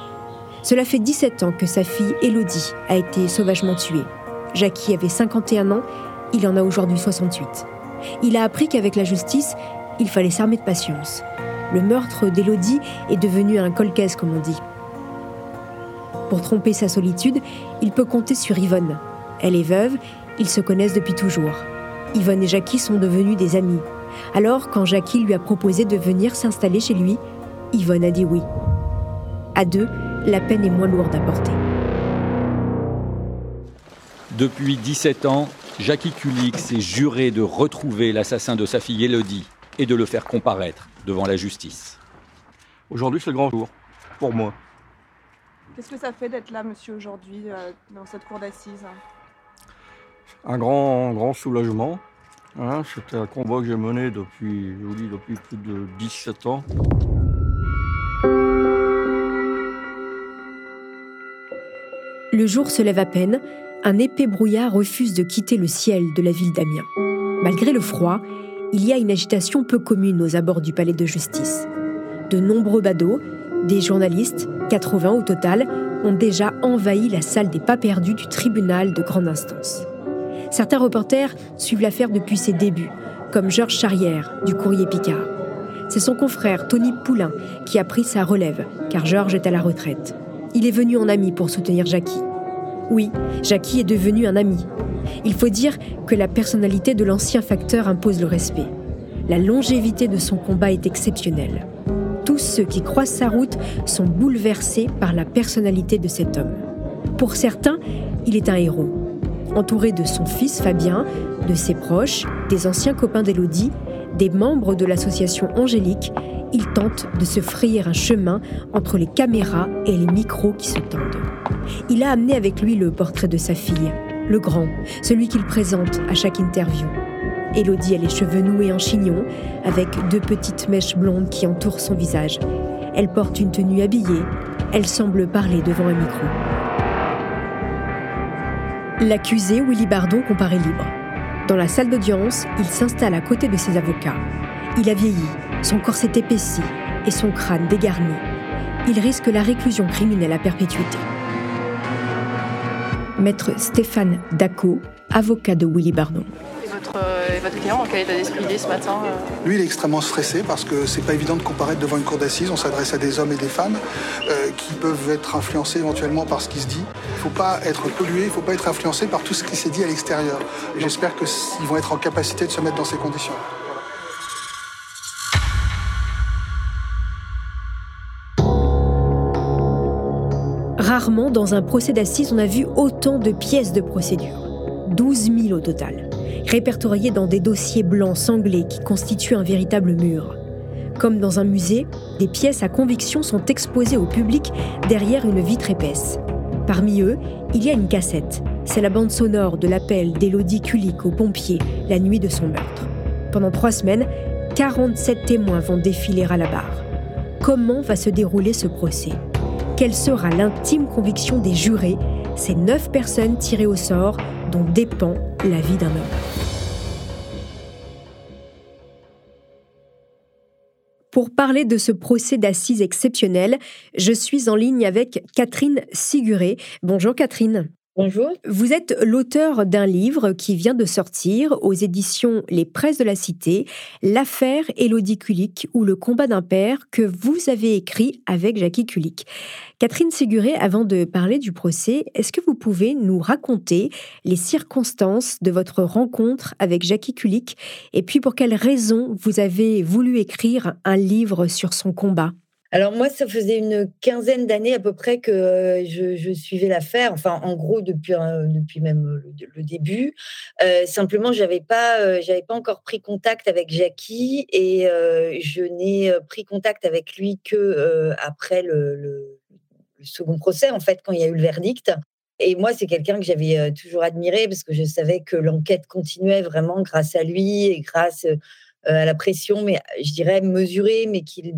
Cela fait 17 ans que sa fille Elodie a été sauvagement tuée. Jackie avait 51 ans, il en a aujourd'hui 68. Il a appris qu'avec la justice, il fallait s'armer de patience. Le meurtre d'Elodie est devenu un colcaise, comme on dit. Pour tromper sa solitude, il peut compter sur Yvonne. Elle est veuve, ils se connaissent depuis toujours. Yvonne et Jackie sont devenus des amis. Alors, quand Jackie lui a proposé de venir s'installer chez lui, Yvonne a dit oui. À deux, la peine est moins lourde à porter. Depuis 17 ans, Jackie Kulik s'est juré de retrouver l'assassin de sa fille Elodie et de le faire comparaître devant la justice. Aujourd'hui, c'est le grand jour, pour moi. Qu'est-ce que ça fait d'être là, monsieur, aujourd'hui, euh, dans cette cour d'assises Un grand, grand soulagement. Hein, C'était un combat que j'ai mené depuis, je vous dis, depuis plus de 17 ans. Le jour se lève à peine, un épais brouillard refuse de quitter le ciel de la ville d'Amiens. Malgré le froid, il y a une agitation peu commune aux abords du palais de justice. De nombreux badauds, des journalistes, 80 au total, ont déjà envahi la salle des pas perdus du tribunal de grande instance. Certains reporters suivent l'affaire depuis ses débuts, comme Georges Charrière du Courrier Picard. C'est son confrère Tony Poulain qui a pris sa relève, car Georges est à la retraite. Il est venu en ami pour soutenir Jackie. Oui, Jackie est devenu un ami. Il faut dire que la personnalité de l'ancien facteur impose le respect. La longévité de son combat est exceptionnelle. Tous ceux qui croisent sa route sont bouleversés par la personnalité de cet homme. Pour certains, il est un héros. Entouré de son fils Fabien, de ses proches, des anciens copains d'Élodie, des membres de l'association Angélique, il tente de se frayer un chemin entre les caméras et les micros qui se tendent. Il a amené avec lui le portrait de sa fille, le grand, celui qu'il présente à chaque interview. Élodie a les cheveux noués en chignon, avec deux petites mèches blondes qui entourent son visage. Elle porte une tenue habillée, elle semble parler devant un micro. L'accusé, Willy Bardon, comparaît libre. Dans la salle d'audience, il s'installe à côté de ses avocats. Il a vieilli, son corps s'est épaissi et son crâne dégarni. Il risque la réclusion criminelle à perpétuité. Maître Stéphane Daco, avocat de Willy Bardon. Et votre, euh, et votre client, en quel état d'esprit il est ce matin euh Lui, il est extrêmement stressé parce que c'est pas évident de comparaître devant une cour d'assises. On s'adresse à des hommes et des femmes euh, qui peuvent être influencés éventuellement par ce qui se dit. Il faut pas être pollué, il faut pas être influencé par tout ce qui s'est dit à l'extérieur. Et J'espère qu'ils vont être en capacité de se mettre dans ces conditions. Rarement, dans un procès d'assises, on a vu autant de pièces de procédure. 12 000 au total, répertoriées dans des dossiers blancs sanglés qui constituent un véritable mur. Comme dans un musée, des pièces à conviction sont exposées au public derrière une vitre épaisse. Parmi eux, il y a une cassette. C'est la bande sonore de l'appel d'Élodie Kulik aux pompiers la nuit de son meurtre. Pendant trois semaines, 47 témoins vont défiler à la barre. Comment va se dérouler ce procès? Quelle sera l'intime conviction des jurés, ces neuf personnes tirées au sort dont dépend la vie d'un homme Pour parler de ce procès d'assises exceptionnel, je suis en ligne avec Catherine Siguré. Bonjour Catherine. Bonjour. Vous êtes l'auteur d'un livre qui vient de sortir aux éditions Les Presses de la Cité, L'affaire Élodie Kulik ou le combat d'un père que vous avez écrit avec Jackie Kulik. Catherine Séguré, avant de parler du procès, est-ce que vous pouvez nous raconter les circonstances de votre rencontre avec Jackie Kulik et puis pour quelles raisons vous avez voulu écrire un livre sur son combat? Alors moi, ça faisait une quinzaine d'années à peu près que euh, je, suivais l'affaire, enfin en gros depuis, depuis même le, début. Euh, simplement, j'avais pas, euh, j'avais pas encore pris contact avec Jackie et je n'ai pris contact avec lui que après le, second procès, en fait, quand il y a eu le verdict. Et moi, c'est quelqu'un que j'avais toujours admiré parce que je savais que l'enquête continuait vraiment grâce à lui et grâce euh, à la pression, mais je dirais mesurée, mais qu'il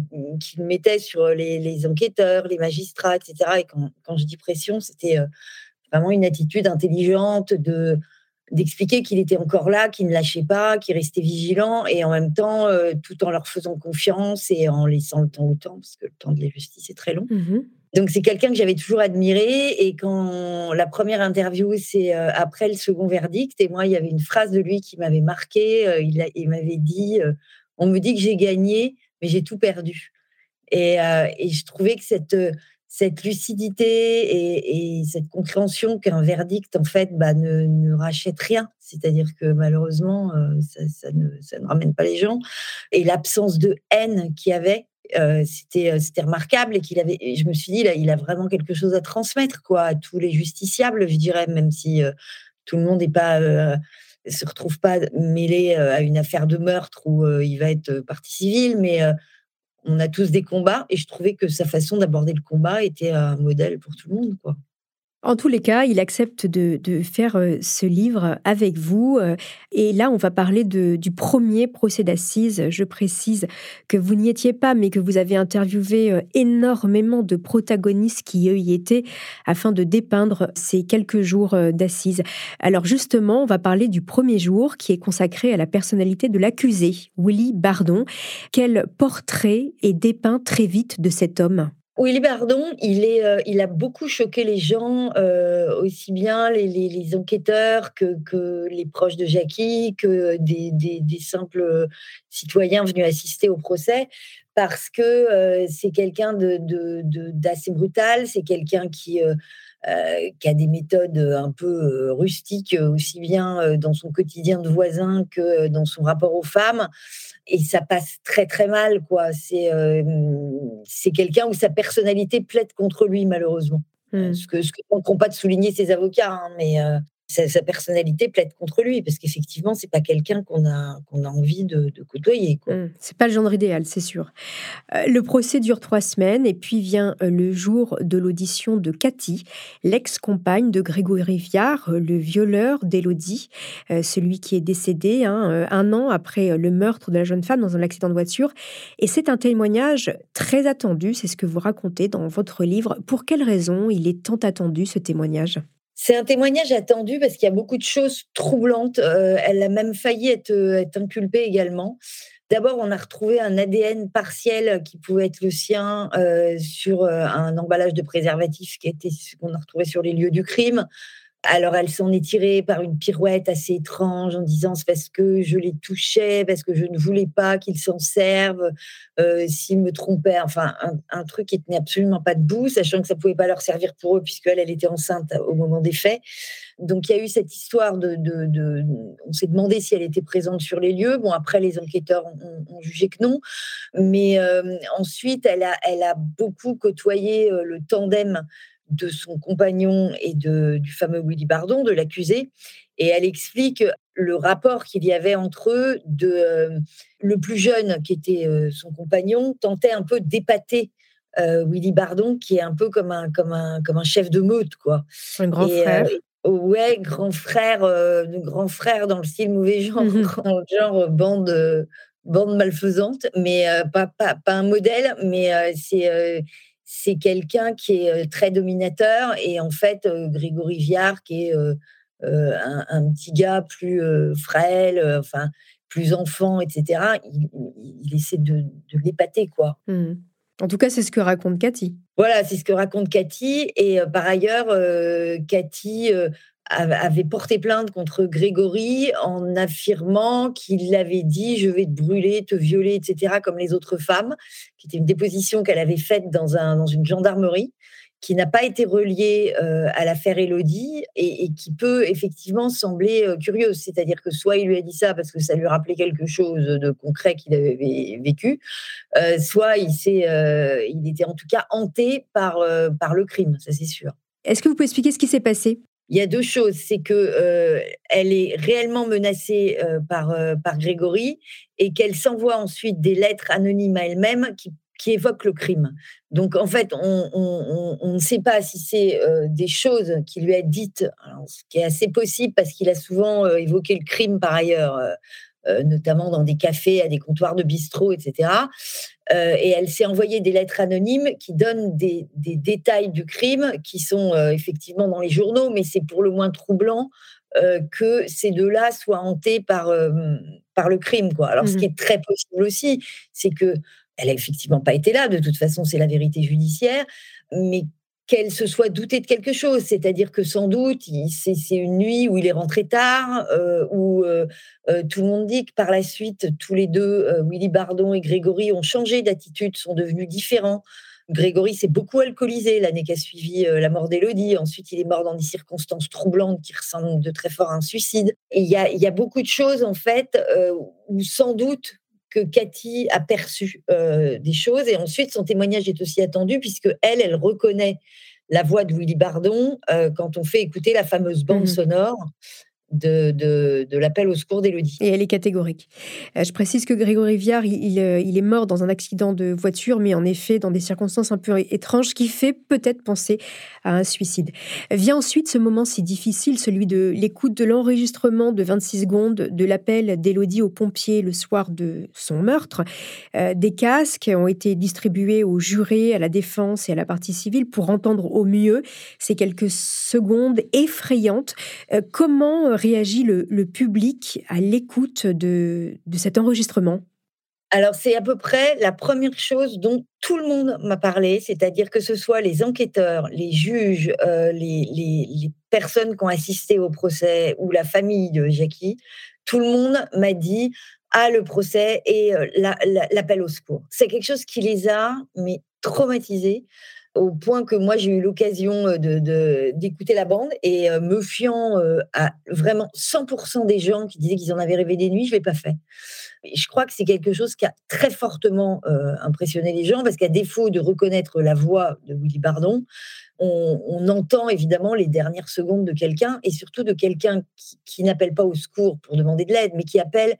mettait sur les, enquêteurs, les magistrats, etc. Et quand, je dis pression, c'était euh, vraiment une attitude intelligente de d'expliquer qu'il était encore là, qu'il ne lâchait pas, qu'il restait vigilant, et en même temps, euh, tout en leur faisant confiance et en laissant le temps au temps, parce que le temps de la justice est très long. Mmh donc c'est quelqu'un que j'avais toujours admiré et quand la première interview c'est euh, après le second verdict et moi il y avait une phrase de lui qui m'avait marqué. Euh, il, m'avait dit euh, on me dit que j'ai gagné mais j'ai tout perdu et, je trouvais que cette cette lucidité et, et cette compréhension qu'un verdict en fait bah, ne, rachète rien, c'est-à-dire que malheureusement ça, ça, ne, ça ne ramène pas les gens et l'absence de haine qu'il y avait euh, c'était euh, c'était remarquable et qu'il avait je me suis dit là il a vraiment quelque chose à transmettre quoi à tous les justiciables je dirais même si euh, tout le monde n'est pas se retrouve pas mêlé à une affaire de meurtre où il va être partie civile mais on a tous des combats et je trouvais que sa façon d'aborder le combat était un modèle pour tout le monde quoi en tous les cas, il accepte de, faire euh, ce livre avec vous. Euh, et là, on va parler du premier procès d'assises. Je précise que vous n'y étiez pas, mais que vous avez interviewé euh, énormément de protagonistes qui y étaient afin de dépeindre ces quelques jours d'assises. Alors justement, on va parler du premier jour qui est consacré à la personnalité de l'accusé, Willy Bardon. Quel portrait est dépeint très vite de cet homme? Bardon, il, est, euh, il a beaucoup choqué les gens, euh, aussi bien les, enquêteurs que, les proches de Jackie, que des, simples citoyens venus assister au procès, parce que euh, c'est quelqu'un d'assez de, brutal, c'est quelqu'un qui, qui a des méthodes un peu rustiques, aussi bien dans son quotidien de voisin que dans son rapport aux femmes et ça passe très très mal quoi. C'est euh, c'est quelqu'un où sa personnalité plaide contre lui malheureusement. Mmh. Ce que ce que ne pas de souligner ses avocats, hein, mais euh, sa, personnalité plaide contre lui parce qu'effectivement c'est pas quelqu'un qu'on a qu'on a envie de, côtoyer quoi. Mmh, c'est pas le genre idéal c'est sûr. Euh, le procès dure trois semaines et puis vient euh, le jour de l'audition de Cathy, l'ex-compagne de Grégory Viard, euh, le violeur d'Élodie, celui qui est décédé hein, un an après le meurtre de la jeune femme dans un accident de voiture. Et c'est un témoignage très attendu, c'est ce que vous racontez dans votre livre. Pour quelles raisons il est tant attendu ce témoignage? C'est un témoignage attendu parce qu'il y a beaucoup de choses troublantes. Euh, elle a même failli être, euh, être inculpée également. D'abord, on a retrouvé un ADN partiel qui pouvait être le sien euh, sur un emballage de préservatif qui était qu'on a retrouvé sur les lieux du crime. Alors elle s'en est tirée par une pirouette assez étrange en disant c'est parce que je les touchais, parce que je ne voulais pas qu'ils s'en servent, euh, s'ils me trompaient, enfin un, truc qui tenait absolument pas debout, sachant que ça pouvait pas leur servir pour eux puisqu'elle elle était enceinte au moment des faits. Donc il y a eu cette histoire de, on s'est demandé si elle était présente sur les lieux. Bon après les enquêteurs ont, jugé que non, mais euh, ensuite elle a, elle a beaucoup côtoyé euh, le tandem de son compagnon et de, du fameux Willy Bardon, de l'accusé. Et elle explique le rapport qu'il y avait entre eux. De, euh, le plus jeune, qui était euh, son compagnon, tentait un peu d'épater euh, Willy Bardon, qui est un peu comme un, comme un, comme un chef de meute. Quoi. Un grand frère. ouais, grand frère, grand frère dans le style mauvais genre, genre bande, bande malfaisante, mais pas, pas, pas, un modèle, mais c'est c'est quelqu'un qui est très dominateur et en fait Grégory Viard qui est un, petit gars plus frêle, enfin plus enfant, etc. Il, essaie de, l'épater quoi. Mmh. En tout cas, c'est ce que raconte Cathy. Voilà, c'est ce que raconte Cathy. Et par ailleurs, Cathy avait porté plainte contre Grégory en affirmant qu'il avait dit je vais te brûler, te violer, etc., comme les autres femmes, qui était une déposition qu'elle avait faite dans, un, dans une gendarmerie qui n'a pas été reliée euh, à l'affaire Elodie et, qui peut effectivement sembler euh, curieuse. C'est-à-dire que soit il lui a dit ça parce que ça lui rappelait quelque chose de concret qu'il avait vécu, euh, soit il, il était en tout cas hanté par, par le crime, ça c'est sûr. Est-ce que vous pouvez expliquer ce qui s'est passé? Il y a deux choses, c'est que euh, elle est réellement menacée euh, par euh, par Grégory et qu'elle s'envoie ensuite des lettres anonymes à elle-même qui, qui évoquent le crime. Donc en fait, on, ne sait pas si c'est des choses qui lui a dites, ce qui est assez possible parce qu'il a souvent évoqué le crime par ailleurs. notamment dans des cafés, à des comptoirs de bistrot, etc. Euh, et elle s'est envoyé des lettres anonymes qui donnent des, détails du crime qui sont euh, effectivement dans les journaux, mais c'est pour le moins troublant euh, que ces deux-là soient hantés par, par le crime. Quoi. Alors, ce qui mmh est très possible aussi, c'est que elle a effectivement pas été là. De toute façon, c'est la vérité judiciaire, mais qu'elle se soit doutée de quelque chose, c'est-à-dire que sans doute, c'est une nuit où il est rentré tard, euh, où euh, euh, tout le monde dit que par la suite, tous les deux, Willy Bardon et Grégory, ont changé d'attitude, sont devenus différents. Grégory s'est beaucoup alcoolisé l'année qui a suivi la mort d'Élodie. Ensuite, il est mort dans des circonstances troublantes qui ressemblent de très fort à un suicide. Il y a, beaucoup de choses, en fait, où sans doute que Cathy a perçu euh, des choses. Et ensuite, son témoignage est aussi attendu puisque elle, elle reconnaît la voix de Willy Bardon euh, quand on fait écouter la fameuse bande mmh sonore de, de, l'appel au secours d'Élodie. Et elle est catégorique. Euh, je précise que Grégory Viard, il, il, est mort dans un accident de voiture, mais en effet dans des circonstances un peu étranges, qui fait peut-être penser à un suicide. Vient ensuite ce moment si difficile, celui de l'écoute de l'enregistrement de 26 secondes de l'appel d'Élodie aux pompiers le soir de son meurtre. Euh, des casques ont été distribués aux jurés, à la défense et à la partie civile pour entendre au mieux ces quelques secondes effrayantes. Euh, comment réagit le, public à l'écoute de, cet enregistrement? Alors, c'est à peu près la première chose dont tout le monde m'a parlé, c'est-à-dire que ce soit les enquêteurs, les juges, euh, les, personnes qui ont assisté au procès ou la famille de Jackie, tout le monde m'a dit Ah, le procès et euh, l'appel au secours. C'est quelque chose qui les a mais traumatisés au point que moi j'ai eu l'occasion de, d'écouter la bande et me fiant à vraiment 100% des gens qui disaient qu'ils en avaient rêvé des nuits, je l'ai pas fait. je crois que c'est quelque chose qui a très fortement impressionné les gens parce qu'à défaut de reconnaître la voix de Willy Bardon, on, entend évidemment les dernières secondes de quelqu'un et surtout de quelqu'un qui, n'appelle pas au secours pour demander de l'aide, mais qui appelle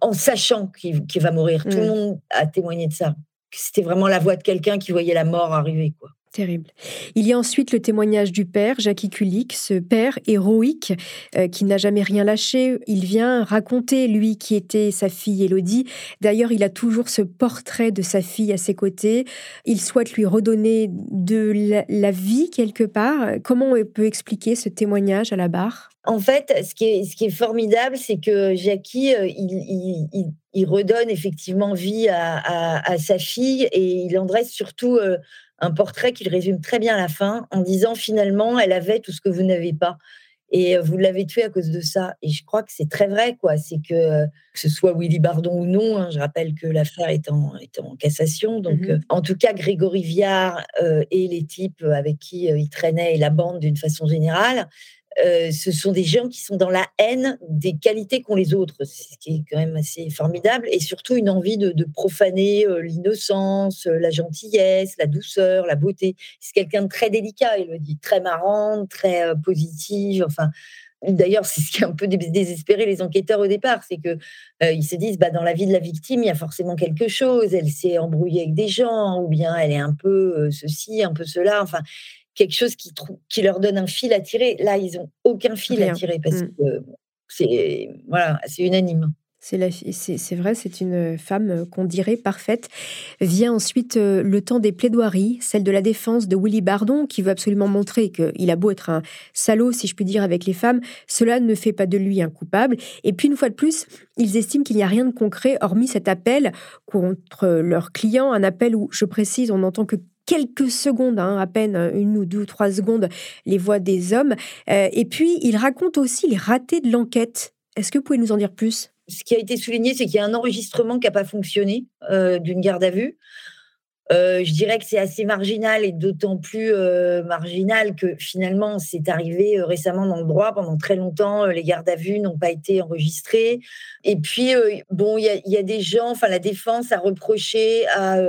en sachant qu'il, va mourir. Tout le mmh. monde a témoigné de ça c'était vraiment la voix de quelqu'un qui voyait la mort arriver, quoi. Terrible. Il y a ensuite le témoignage du père, Jackie Kulik, ce père héroïque euh, qui n'a jamais rien lâché. Il vient raconter, lui, qui était sa fille Élodie. D'ailleurs, il a toujours ce portrait de sa fille à ses côtés. Il souhaite lui redonner de la, vie quelque part. Comment on peut expliquer ce témoignage à la barre? En fait, ce qui est, ce qui est formidable, c'est que Jackie, euh, il, redonne effectivement vie à, sa fille et il en dresse surtout... Euh, un portrait qu'il résume très bien à la fin en disant finalement, elle avait tout ce que vous n'avez pas. Et euh, vous l'avez tué à cause de ça. Et je crois que c'est très vrai, quoi. C'est que, euh, que ce soit Willy Bardon ou non, hein, je rappelle que l'affaire est en, est en cassation. Donc, mmh euh, en tout cas, Grégory Viard et les types avec qui il traînait et la bande d'une façon générale euh, ce sont des gens qui sont dans la haine des qualités qu'ont les autres, ce qui est quand même assez formidable, et surtout une envie de, profaner euh, l'innocence, euh, la gentillesse, la douceur, la beauté. C'est quelqu'un de très délicat, il le dit, très marrant, très positif, enfin. D'ailleurs, c'est ce qui a un peu désespéré les enquêteurs au départ, c'est que ils se disent, bah, dans la vie de la victime, il y a forcément quelque chose. Elle s'est embrouillée avec des gens, ou bien elle est un peu ceci, un peu cela. Enfin, quelque chose qui, qui leur donne un fil à tirer. Là, ils n'ont aucun fil à tirer parce mmh. que c'est voilà, unanime. C'est vrai, c'est une femme qu'on dirait parfaite. Vient ensuite euh, le temps des plaidoiries, celle de la défense de Willy Bardon, qui veut absolument montrer qu'il a beau être un salaud, si je puis dire, avec les femmes, cela ne fait pas de lui un coupable. Et puis, une fois de plus, ils estiment qu'il n'y a rien de concret, hormis cet appel contre leurs clients, un appel où, je précise, on n'entend que quelques secondes, hein, à peine une ou deux ou trois secondes, les voix des hommes. Euh, et puis, il raconte aussi les ratés de l'enquête. Est-ce que vous pouvez nous en dire plus? Ce qui a été souligné, c'est qu'il y a un enregistrement qui n'a pas fonctionné euh, d'une garde à vue. Euh, je dirais que c'est assez marginal et d'autant plus euh, marginal que finalement c'est arrivé récemment dans le droit. Pendant très longtemps, les gardes à vue n'ont pas été enregistrés. Et puis, bon, il y, a des gens, enfin la défense a reproché à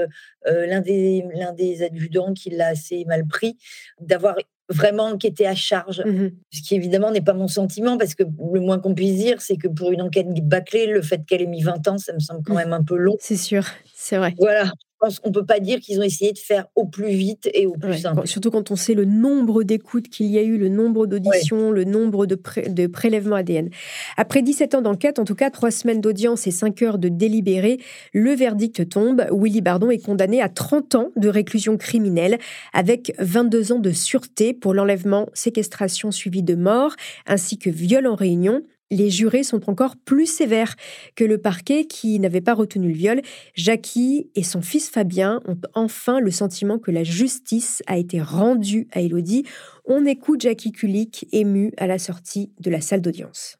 l'un des, des adjudants qui l'a assez mal pris d'avoir vraiment qui était à charge. Mmh Ce qui évidemment n'est pas mon sentiment, parce que le moins qu'on puisse dire, c'est que pour une enquête bâclée, le fait qu'elle ait mis 20 ans, ça me semble quand mmh. même un peu long. C'est sûr, c'est vrai. Voilà pense qu'on ne peut pas dire qu'ils ont essayé de faire au plus vite et au plus simple. Surtout quand on sait le nombre d'écoutes qu'il y a eu, le nombre d'auditions, le nombre de, de, prélèvements ADN. Après 17 ans d'enquête, en tout cas 3 semaines d'audience et 5 heures de délibéré, le verdict tombe. Willy Bardon est condamné à 30 ans de réclusion criminelle avec 22 ans de sûreté pour l'enlèvement, séquestration suivie de mort, ainsi que viol en réunion. Les jurés sont encore plus sévères que le parquet qui n'avait pas retenu le viol. Jackie et son fils Fabien ont enfin le sentiment que la justice a été rendue à Elodie. On écoute Jackie Kulik ému à la sortie de la salle d'audience.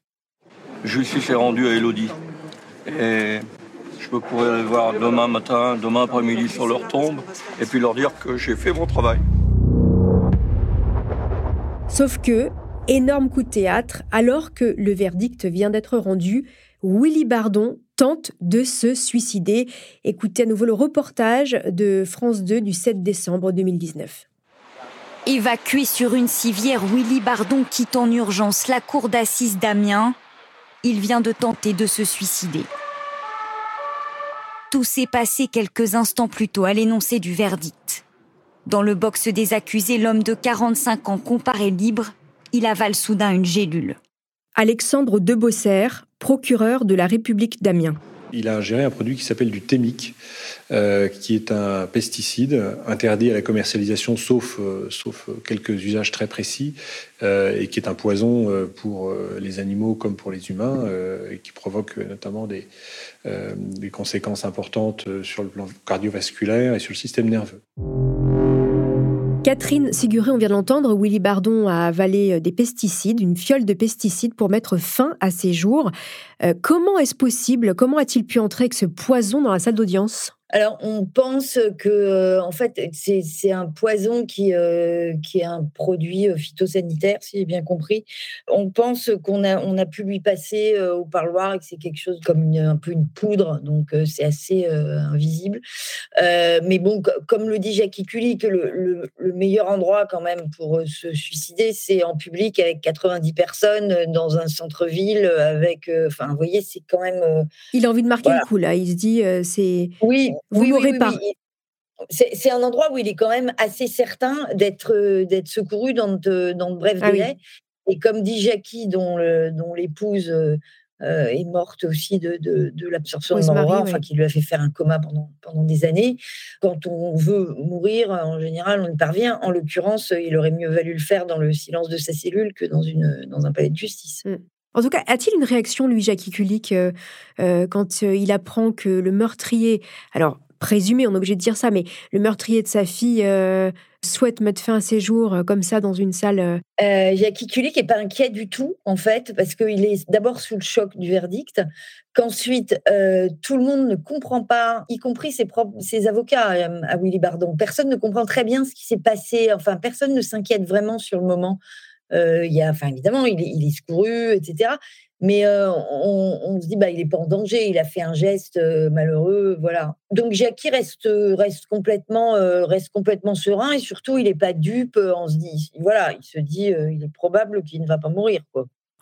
Justice est rendue à Elodie. Et je pourrais les voir demain matin, demain après-midi sur leur tombe et puis leur dire que j'ai fait mon travail. Sauf que Énorme coup de théâtre, alors que le verdict vient d'être rendu, Willy Bardon tente de se suicider. Écoutez à nouveau le reportage de France 2 du 7 décembre 2019. Évacué sur une civière, Willy Bardon quitte en urgence la cour d'assises d'Amiens. Il vient de tenter de se suicider. Tout s'est passé quelques instants plus tôt à l'énoncé du verdict. Dans le box des accusés, l'homme de 45 ans comparé libre il avale soudain une gélule. Alexandre Debosser, procureur de la République d'Amiens. Il a ingéré un produit qui s'appelle du thémique, euh, qui est un pesticide interdit à la commercialisation sauf, euh, sauf quelques usages très précis, euh, et qui est un poison pour les animaux comme pour les humains, et qui provoque notamment des, des conséquences importantes sur le plan cardiovasculaire et sur le système nerveux. Catherine Siguré, on vient de l'entendre, Willy Bardon a avalé euh, des pesticides, une fiole de pesticides pour mettre fin à ses jours. Euh, comment est-ce possible? Comment a-t-il pu entrer avec ce poison dans la salle d'audience? Alors, on pense que, euh, en fait, c'est un poison qui, euh, qui est un produit euh, phytosanitaire, si j'ai bien compris. On pense qu'on a, on a pu lui passer au parloir et que c'est quelque chose comme un peu une poudre, donc c'est assez invisible. mais bon, comme le dit Jackie Cully, que le, le, meilleur endroit quand même pour se suicider, c'est en public avec 90 personnes dans un centre-ville avec, enfin, vous voyez, c'est quand même. Il a envie de marquer le coup là. Il se dit, c'est. Oui, vous n'aurez pas. C'est un endroit où il est quand même assez certain d'être euh, d'être secouru dans de, dans de brefs ah délais. Et comme dit Jackie, dont l'épouse euh, euh, est morte aussi de, de, l'absorption de l'endroit, enfin qui lui a fait faire un coma pendant, pendant des années. Quand on veut mourir, en général, on y parvient. En l'occurrence, il aurait mieux valu le faire dans le silence de sa cellule que dans, une, dans un palais de justice. Mmh. En tout cas, a-t-il une réaction, lui, Jackie Kulik, euh, euh, quand euh, il apprend que le meurtrier, alors présumé, on est obligé de dire ça, mais le meurtrier de sa fille souhaite mettre fin à ses jours comme ça dans une salle Jackie Kulik n'est pas inquiet du tout, en fait, parce qu'il est d'abord sous le choc du verdict, qu'ensuite tout le monde ne comprend pas, y compris ses, propres, ses avocats à Willy Bardon. Personne ne comprend très bien ce qui s'est passé, enfin, personne ne s'inquiète vraiment sur le moment il évidemment, il est, il secouru, etc. Mais on, se dit, bah, il n'est pas en danger, il a fait un geste malheureux, voilà. Donc Jackie reste, reste, complètement, reste complètement serein et surtout, il n'est pas dupe. On se dit, voilà, il se dit, il est probable qu'il ne va pas mourir.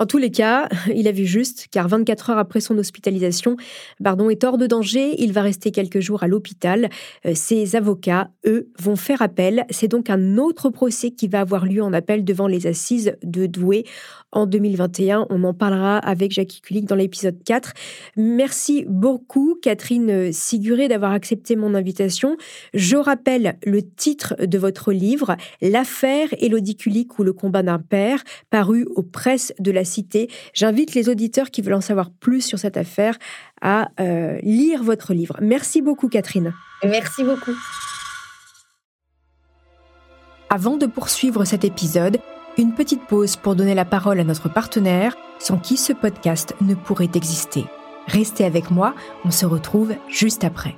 En tous les cas, il a vu juste, car 24 heures après son hospitalisation, Bardon est hors de danger, il va rester quelques jours à l'hôpital. Euh, ses avocats, eux, vont faire appel. C'est donc un autre procès qui va avoir lieu en appel devant les assises de Douai en 2021. On en parlera avec Jackie Kulik dans l'épisode 4. Merci beaucoup, Catherine Siguré, d'avoir accepté mon invitation. Je rappelle le titre de votre livre, L'affaire Élodie Kulik ou le combat d'un père, paru aux presses de la Cité. J'invite les auditeurs qui veulent en savoir plus sur cette affaire à euh, lire votre livre. Merci beaucoup, Catherine. Merci beaucoup. Avant de poursuivre cet épisode, une petite pause pour donner la parole à notre partenaire, sans qui ce podcast ne pourrait exister. Restez avec moi, on se retrouve juste après.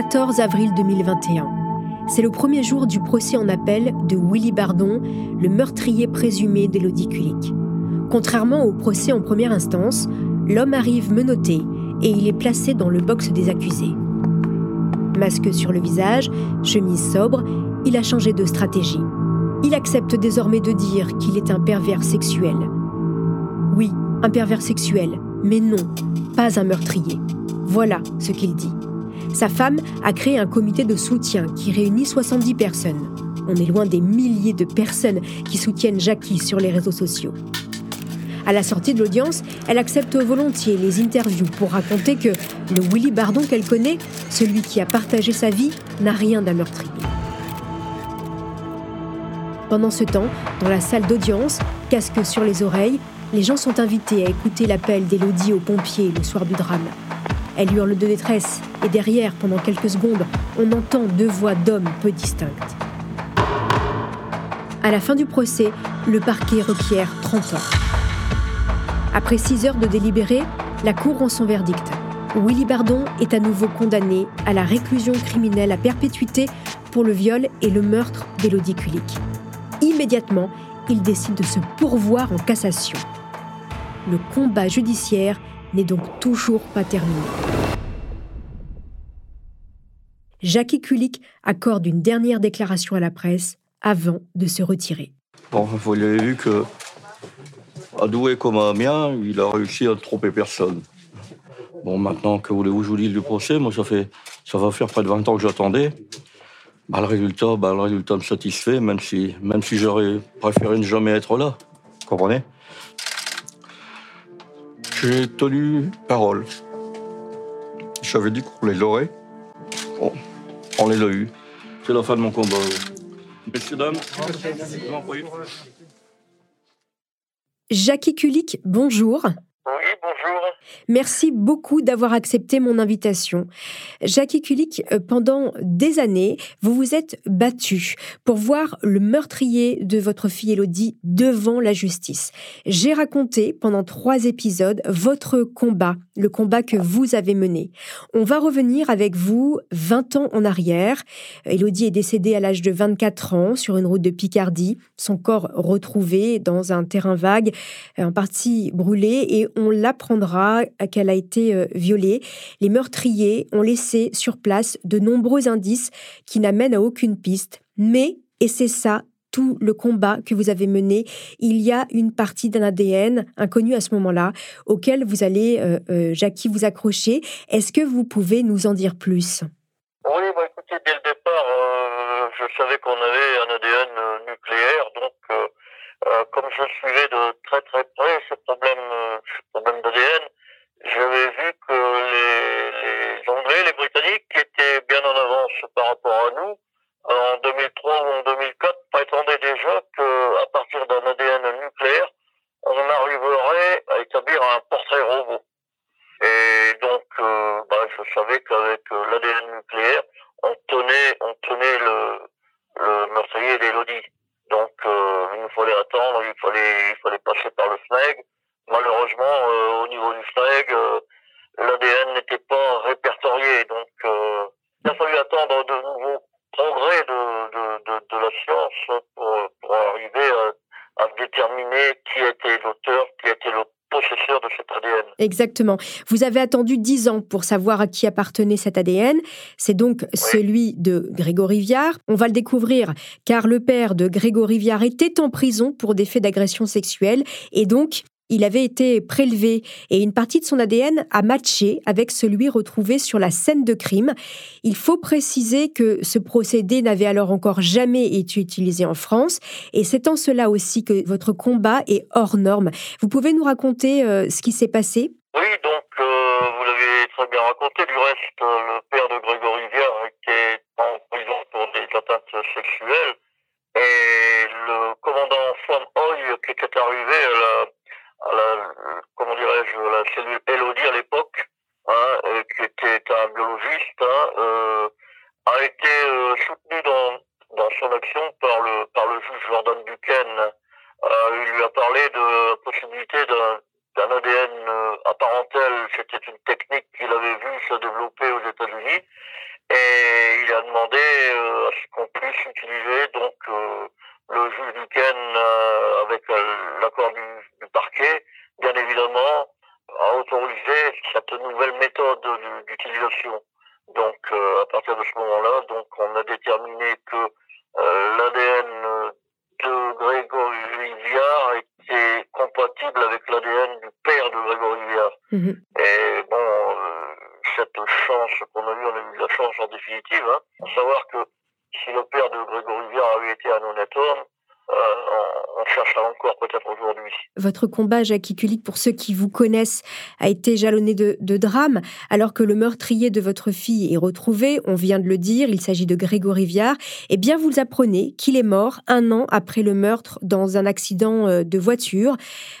14 avril 2021. C'est le premier jour du procès en appel de Willy Bardon, le meurtrier présumé d'Elodie Kulik. Contrairement au procès en première instance, l'homme arrive menotté et il est placé dans le box des accusés. Masque sur le visage, chemise sobre, il a changé de stratégie. Il accepte désormais de dire qu'il est un pervers sexuel. Oui, un pervers sexuel, mais non, pas un meurtrier. Voilà ce qu'il dit. Sa femme a créé un comité de soutien qui réunit 70 personnes. On est loin des milliers de personnes qui soutiennent Jackie sur les réseaux sociaux. À la sortie de l'audience, elle accepte volontiers les interviews pour raconter que le Willy Bardon qu'elle connaît, celui qui a partagé sa vie, n'a rien d'un meurtrier. Pendant ce temps, dans la salle d'audience, casque sur les oreilles, les gens sont invités à écouter l'appel d'Élodie aux pompiers le soir du drame. Elle hurle de détresse et derrière, pendant quelques secondes, on entend deux voix d'hommes peu distinctes. À la fin du procès, le parquet requiert 30 ans. Après 6 heures de délibéré, la Cour rend son verdict. Willy Bardon est à nouveau condamné à la réclusion criminelle à perpétuité pour le viol et le meurtre d'Élodie Kulik. Immédiatement, il décide de se pourvoir en cassation. Le combat judiciaire n'est donc toujours pas terminé. Jackie Kulik accorde une dernière déclaration à la presse avant de se retirer. Bon, vous l'avez vu que, à Douai comme à Amiens, il a réussi à tromper personne. Bon, maintenant, que voulez-vous, je vous dise du procès Moi, ça, fait, ça va faire près de 20 ans que j'attendais. Bah, le, résultat, bah, le résultat me satisfait, même si, même si j'aurais préféré ne jamais être là. Vous comprenez? J'ai tenu parole. J'avais dit qu'on les aurait. Bon, on les a eus. C'est la fin de mon combat. Messieurs, dames, Jackie Kulik, bonjour. Merci beaucoup d'avoir accepté mon invitation. Jackie Kulik, euh, pendant des années, vous vous êtes battu pour voir le meurtrier de votre fille Elodie devant la justice. J'ai raconté pendant trois épisodes votre combat, le combat que vous avez mené. On va revenir avec vous 20 ans en arrière. Elodie est décédée à l'âge de 24 ans sur une route de Picardie, son corps retrouvé dans un terrain vague, en partie brûlé, et on l'apprendra qu'elle a été euh, violée. Les meurtriers ont laissé sur place de nombreux indices qui n'amènent à aucune piste. Mais, et c'est ça tout le combat que vous avez mené, il y a une partie d'un ADN inconnu à ce moment-là, auquel vous allez, euh, euh, Jackie, vous accrocher. Est-ce que vous pouvez nous en dire plus? Oui, bah, écoutez, dès le départ, je savais qu'on avait un ADN nucléaire, donc comme je suivais de très très près ce problème, ce problème d'ADN, j'avais vu que les, les Anglais, les Britanniques, étaient bien en avance par rapport à nous, en 2003 ou en 2004, prétendaient déjà qu'à partir d'un ADN nucléaire, on arriverait à établir un portrait robot. Et donc, euh, bah, je savais qu'avec euh, l'ADN nucléaire, on tenait, on tenait le, le meurtrier d'Elodie. Donc, euh, il nous fallait attendre, il fallait, il fallait passer par le FNEG. Malheureusement, euh, au niveau du FNEG, euh, l'ADN n'était pas répertorié. Donc, euh, il a fallu attendre de nouveaux progrès de, de, de, de la science pour, pour arriver à, à déterminer qui était l'auteur, qui était le possesseur de cet ADN. Exactement. Vous avez attendu dix ans pour savoir à qui appartenait cet ADN. C'est donc celui de Grégory Viard. On va le découvrir car le père de Grégory Viard était en prison pour des faits d'agression sexuelle et donc il avait été prélevé et une partie de son ADN a matché avec celui retrouvé sur la scène de crime. Il faut préciser que ce procédé n'avait alors encore jamais été utilisé en France et c'est en cela aussi que votre combat est hors norme. Vous pouvez nous raconter euh, ce qui s'est passé? Oui, donc euh, vous l'avez très bien raconté. Du reste, euh, le père de Grégory Viard était en prison pour des atteintes sexuelles et le commandant Fon Hoy qui était arrivé à la la, comment dirais-je, la cellule Elodie à l'époque, hein, qui était un biologiste, hein, euh, a été euh, soutenu dans, dans son action par le, par le juge Jordan Buchanan. Euh, il lui a parlé de la possibilité d'un d'un ADN euh, apparentel, c'était une technique qu'il avait vue se développer aux États-Unis, et il a demandé euh, à ce qu'on puisse utiliser donc euh, le juge Duquesne, euh, avec euh, l'accord du, du, parquet, bien évidemment, a autorisé cette nouvelle méthode d'utilisation. Donc, euh, à partir de ce moment-là, donc, on a déterminé que l'ADN de Grégory Viard était compatible avec l'ADN du père de Grégory Viard. Mmh. Et bon, cette chance qu'on a eue, on a eu la chance en définitive, hein, pour savoir que si le père de Grégory Viard avait été un honnête homme, euh, on, cherche encore peut-être aujourd'hui. Votre combat, Jackie Kulik, pour ceux qui vous connaissent, a été jalonné de, de drames. Alors que le meurtrier de votre fille est retrouvé, on vient de le dire, il s'agit de Grégory Viard, eh bien vous apprenez qu'il est mort un an après le meurtre dans un accident euh, de voiture.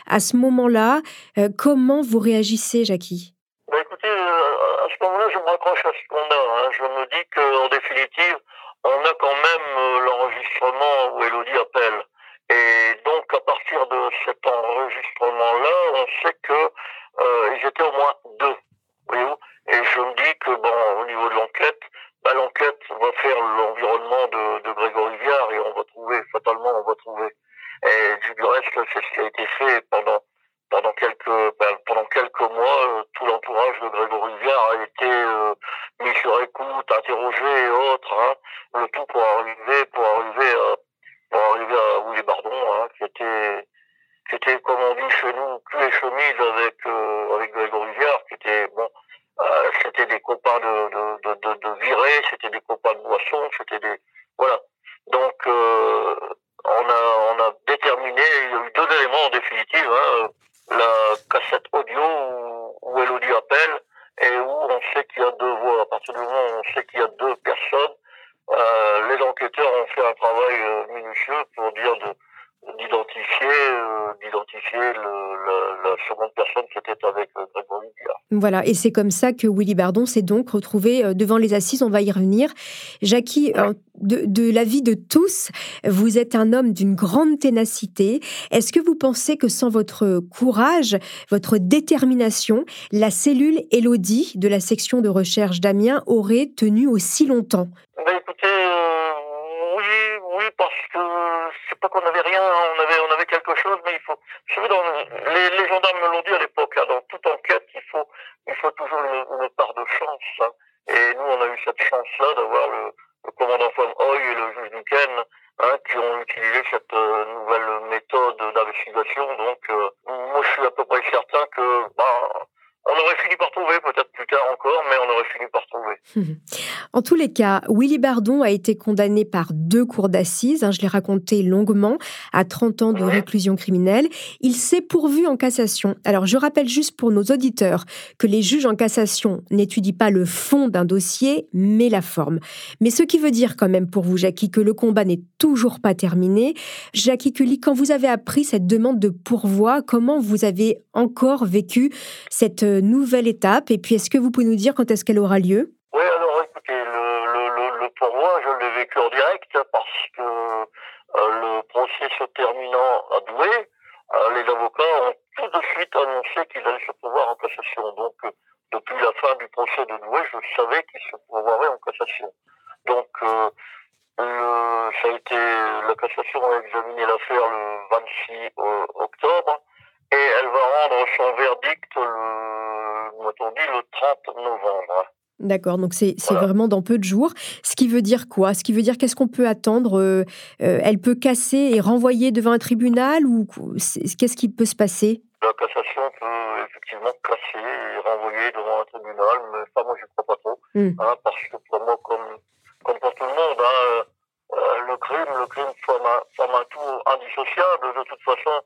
À ce moment-là, euh, comment vous réagissez, Jackie? Bah Écoutez, à ce moment-là, je me raccroche à ce qu'on a. Hein. Je me dis qu'en définitive, on a quand même euh, l'enregistrement où Elodie appelle. Et donc, à partir de cet enregistrement-là, on sait que euh, étaient au moins deux. Voyez-vous Et je me dis que, bon, au niveau de l'enquête, bah, l'enquête va faire l'environnement de, de Grégory Viard et on va trouver, fatalement, on va trouver. Et du reste, c'est ce qui a été fait pendant pendant quelques ben, pendant quelques mois, euh, tout l'entourage de Grégory Viard a été euh, mis sur écoute, interrogé et autres, hein, le tout pour arriver pour arriver à pour arriver à Willy Bardon, hein, qui était qui était comme on dit chez nous cul et chemise avec euh, avec Grégory Viard, qui était bon euh, c'était des copains de de, de, de, de virée, c'était des copains de boisson, c'était des voilà. Donc euh, on a on a déterminé, il y a eu deux éléments en définitive, hein, la cassette audio où, où Elodie appelle et où on sait qu'il y a deux voix. À partir du moment où on sait qu'il y a deux personnes, euh, les enquêteurs ont fait un travail euh, minutieux pour dire de d'identifier euh, d'identifier la, la, seconde personne qui était avec euh, Grégory Viard. Voilà, et c'est comme ça que Willy Bardon s'est donc retrouvé euh, devant les assises. On va y revenir. Jackie, de, de la vie de tous, vous êtes un homme d'une grande ténacité. Est-ce que vous pensez que sans votre courage, votre détermination, la cellule Elodie de la section de recherche d'Amiens aurait tenu aussi longtemps ben, Écoutez, euh, oui, oui, parce que c'est pas qu'on avait rien, on avait, on avait quelque chose, mais il faut. Vous savez, dans, les, les gendarmes me l'ont dit à l'époque, hein, dans toute enquête, il faut, il faut toujours une, une part de chance. Hein. Et nous, on a eu cette chance-là d'avoir le, le commandant von Hoy et le juge Duquesne hein, qui ont utilisé cette euh, nouvelle méthode d'investigation. Donc, euh, moi, je suis à peu près certain que, bah, on aurait fini par trouver, peut-être plus tard encore, mais on aurait fini par trouver. En tous les cas, Willy Bardon a été condamné par deux cours d'assises, hein, je l'ai raconté longuement, à 30 ans de réclusion criminelle. Il s'est pourvu en cassation. Alors, je rappelle juste pour nos auditeurs que les juges en cassation n'étudient pas le fond d'un dossier, mais la forme. Mais ce qui veut dire quand même pour vous, Jackie, que le combat n'est toujours pas terminé. Jackie Cully, quand vous avez appris cette demande de pourvoi, comment vous avez encore vécu cette nouvelle étape? Et puis, est-ce que vous pouvez nous dire quand est-ce qu'elle aura lieu Oui, alors écoutez, le, le, le pourvoi, je l'ai parce que euh, le procès se terminant à Douai, euh, les avocats ont tout de suite annoncé qu'ils allaient se pourvoir en cassation. Donc, euh, depuis la fin du procès de Douai, je savais qu'ils se pourvoiraient en cassation. Donc, ça a été, la cassation a examiné l'affaire le 26 octobre et elle va rendre son verdict, le, m'a-t-on dit, le 30 novembre. D'accord, donc c'est vraiment dans peu de jours. Ce qui veut dire quoi? Ce qui veut dire qu'est-ce qu'on peut attendre euh, euh, Elle peut casser et renvoyer devant un tribunal ou qu'est-ce qui peut se passer? La cassation peut effectivement casser et renvoyer devant un tribunal, mais ça, moi, je ne crois pas trop. Hmm. Hein, parce que pour moi, comme, comme pour tout le monde, hein, euh, le crime, le crime forme un, forme un tout indissociable. De toute façon,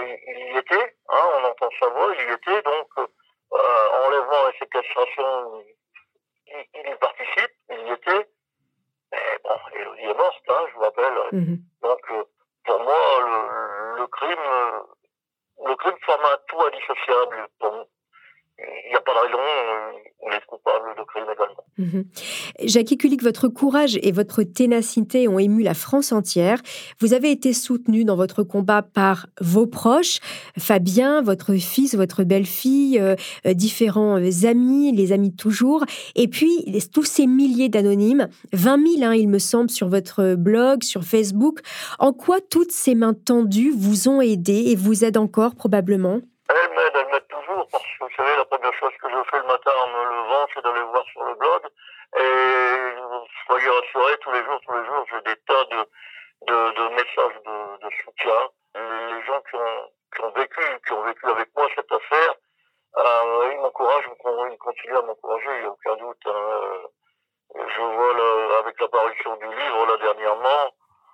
il y était, hein, on entend sa voix, il y était, donc enlèvement et séquestration il, y participe, il y était. Mais bon, Elodie est morte, hein, je vous rappelle. Donc, euh, pour moi, le, le crime, euh, le crime forme un tout indissociable. Pour, il n'y a pas de raison, euh, on est coupable de crime également. Mhm. Jackie Kulik, votre courage et votre ténacité ont ému la France entière. Vous avez été soutenu dans votre combat par vos proches, Fabien, votre fils, votre belle-fille, euh, euh, différents amis, les amis toujours, et puis tous ces milliers d'anonymes, 20 000 hein, il me semble, sur votre blog, sur Facebook. En quoi toutes ces mains tendues vous ont aidé et vous aident encore probablement? Toujours, parce que vous savez, la première chose que je fais le matin en levant, c'est d'aller voir sur le blog. Et soyez rassurés, tous les jours, tous les jours, j'ai des tas de, de, de messages de, de, soutien. Les gens qui ont, qui ont vécu, qui ont vécu avec moi cette affaire, euh, ils m'encouragent, ils continuent à m'encourager, il n'y a aucun doute. Hein. Je vois avec l'apparition du livre là dernièrement,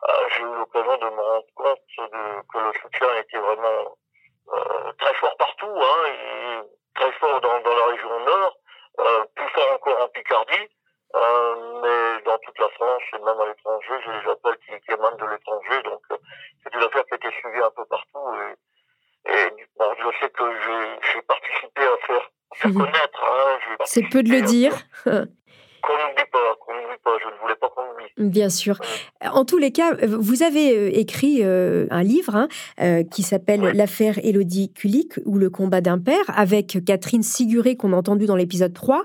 euh, j'ai eu l'occasion de me rendre compte de, que le soutien était vraiment euh, très fort partout, hein, et très fort dans, dans la région nord, euh, plus fort euh, mais dans toute la France et même à l'étranger, j'ai des appels qui, qui émanent de l'étranger, donc euh, c'est une affaire qui a été suivie un peu partout, et, et bon, je sais que j'ai participé à faire, à faire mhm. connaître. Hein, c'est peu de le dire. Qu'on n'oublie pas, qu'on n'oublie pas, je ne voulais pas qu'on oublie. Bien sûr. En tous les cas, vous avez euh, écrit euh, un livre hein, euh, qui s'appelle L'affaire Élodie Kulik ou le combat d'un père avec Catherine Siguré qu'on a entendu dans l'épisode 3.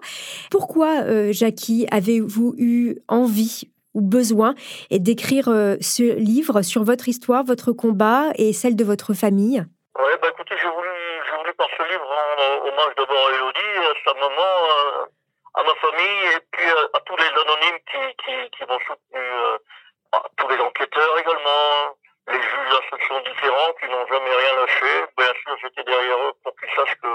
Pourquoi, Jackie, avez-vous eu envie ou besoin d'écrire ce livre sur votre histoire, votre combat et celle de votre famille? Oui, bah écoutez, j'ai voulu, voulu par ce livre rendre hommage d'abord à Élodie, à sa maman, à ma famille et puis à, tous les anonymes qui, qui, qui m'ont soutenu, euh, à tous les enquêteurs également, les juges d'instruction différents qui n'ont jamais rien lâché. Bien sûr, j'étais derrière eux pour qu'ils sachent que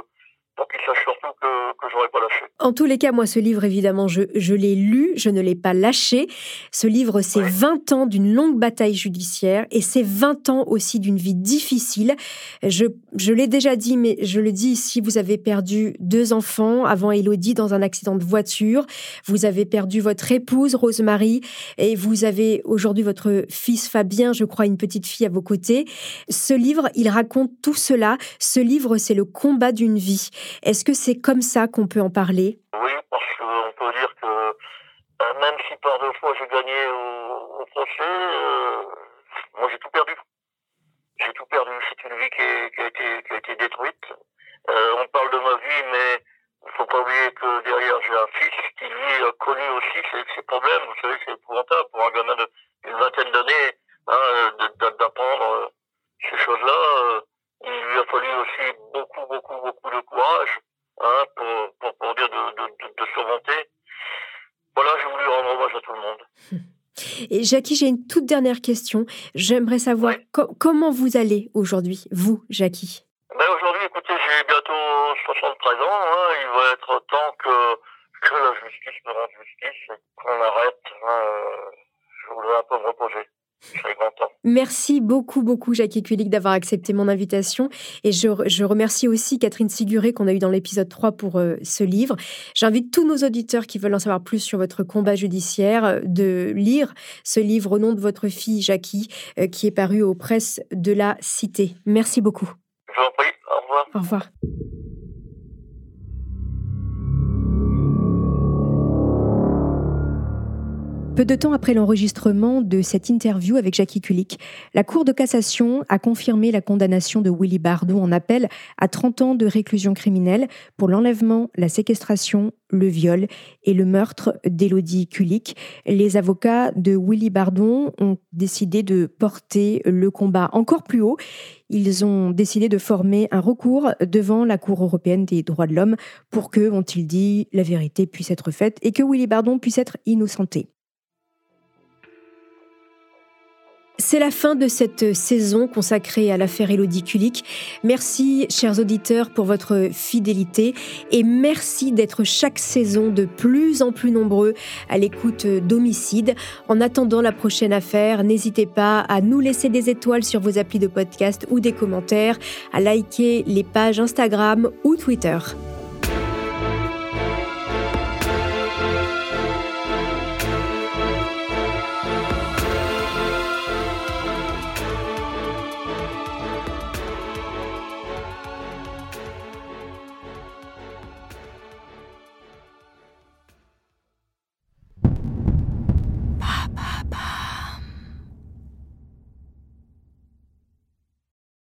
pour qu'ils sachent surtout que, que j'aurais pas lâché. En tous les cas, moi, ce livre, évidemment, je, je l'ai lu, je ne l'ai pas lâché. Ce livre, c'est 20 ans d'une longue bataille judiciaire et c'est 20 ans aussi d'une vie difficile. Je, je l'ai déjà dit, mais je le dis ici, vous avez perdu deux enfants avant Elodie dans un accident de voiture. Vous avez perdu votre épouse, Rosemary, et vous avez aujourd'hui votre fils Fabien, je crois, une petite fille à vos côtés. Ce livre, il raconte tout cela. Ce livre, c'est le combat d'une vie. Est-ce que c'est comme ça qu'on peut en parler? Oui, parce qu'on peut dire que euh, même si par deux fois j'ai gagné au, procès, euh, moi j'ai tout perdu. J'ai tout perdu. C'est une vie qui, a, été, qui a été détruite. Euh, on parle de ma vie, mais il faut pas oublier que derrière j'ai un fils qui lui a connu aussi ses, problèmes. Vous savez, c'est épouvantable pour un gamin d'une vingtaine d'années hein, d'apprendre ces choses-là il lui a fallu aussi beaucoup, beaucoup, beaucoup de courage hein, pour, pour, dire de, de, de, surmonter. Voilà, j'ai voulu rendre hommage à tout le monde. Et Jackie, j'ai une toute dernière question. J'aimerais savoir comment vous allez aujourd'hui, vous, Jackie? Ben Aujourd'hui, écoutez, j'ai bientôt 73 ans. Hein. Il va être temps que, que la justice me rende justice et qu'on arrête. Hein. Je voudrais un peu me reposer. Merci beaucoup, beaucoup, Jackie Kulik, d'avoir accepté mon invitation. Et je, je, remercie aussi Catherine Siguré, qu'on a eu dans l'épisode 3 pour euh, ce livre. J'invite tous nos auditeurs qui veulent en savoir plus sur votre combat judiciaire euh, de lire ce livre au nom de votre fille, Jackie, euh, qui est paru aux presses de la Cité. Merci beaucoup. Je vous en prie. Au revoir. Au revoir. Peu de temps après l'enregistrement de cette interview avec Jackie Kulik, la Cour de cassation a confirmé la condamnation de Willy Bardot en appel à 30 ans de réclusion criminelle pour l'enlèvement, la séquestration, le viol et le meurtre d'Élodie Kulik. Les avocats de Willy Bardon ont décidé de porter le combat encore plus haut. Ils ont décidé de former un recours devant la Cour européenne des droits de l'homme pour que, ont-ils dit, la vérité puisse être faite et que Willy Bardon puisse être innocenté. C'est la fin de cette saison consacrée à l'affaire Elodie Kulik. Merci, chers auditeurs, pour votre fidélité et merci d'être chaque saison de plus en plus nombreux à l'écoute d'Homicide. En attendant la prochaine affaire, n'hésitez pas à nous laisser des étoiles sur vos applis de podcast ou des commentaires, à liker les pages Instagram ou Twitter.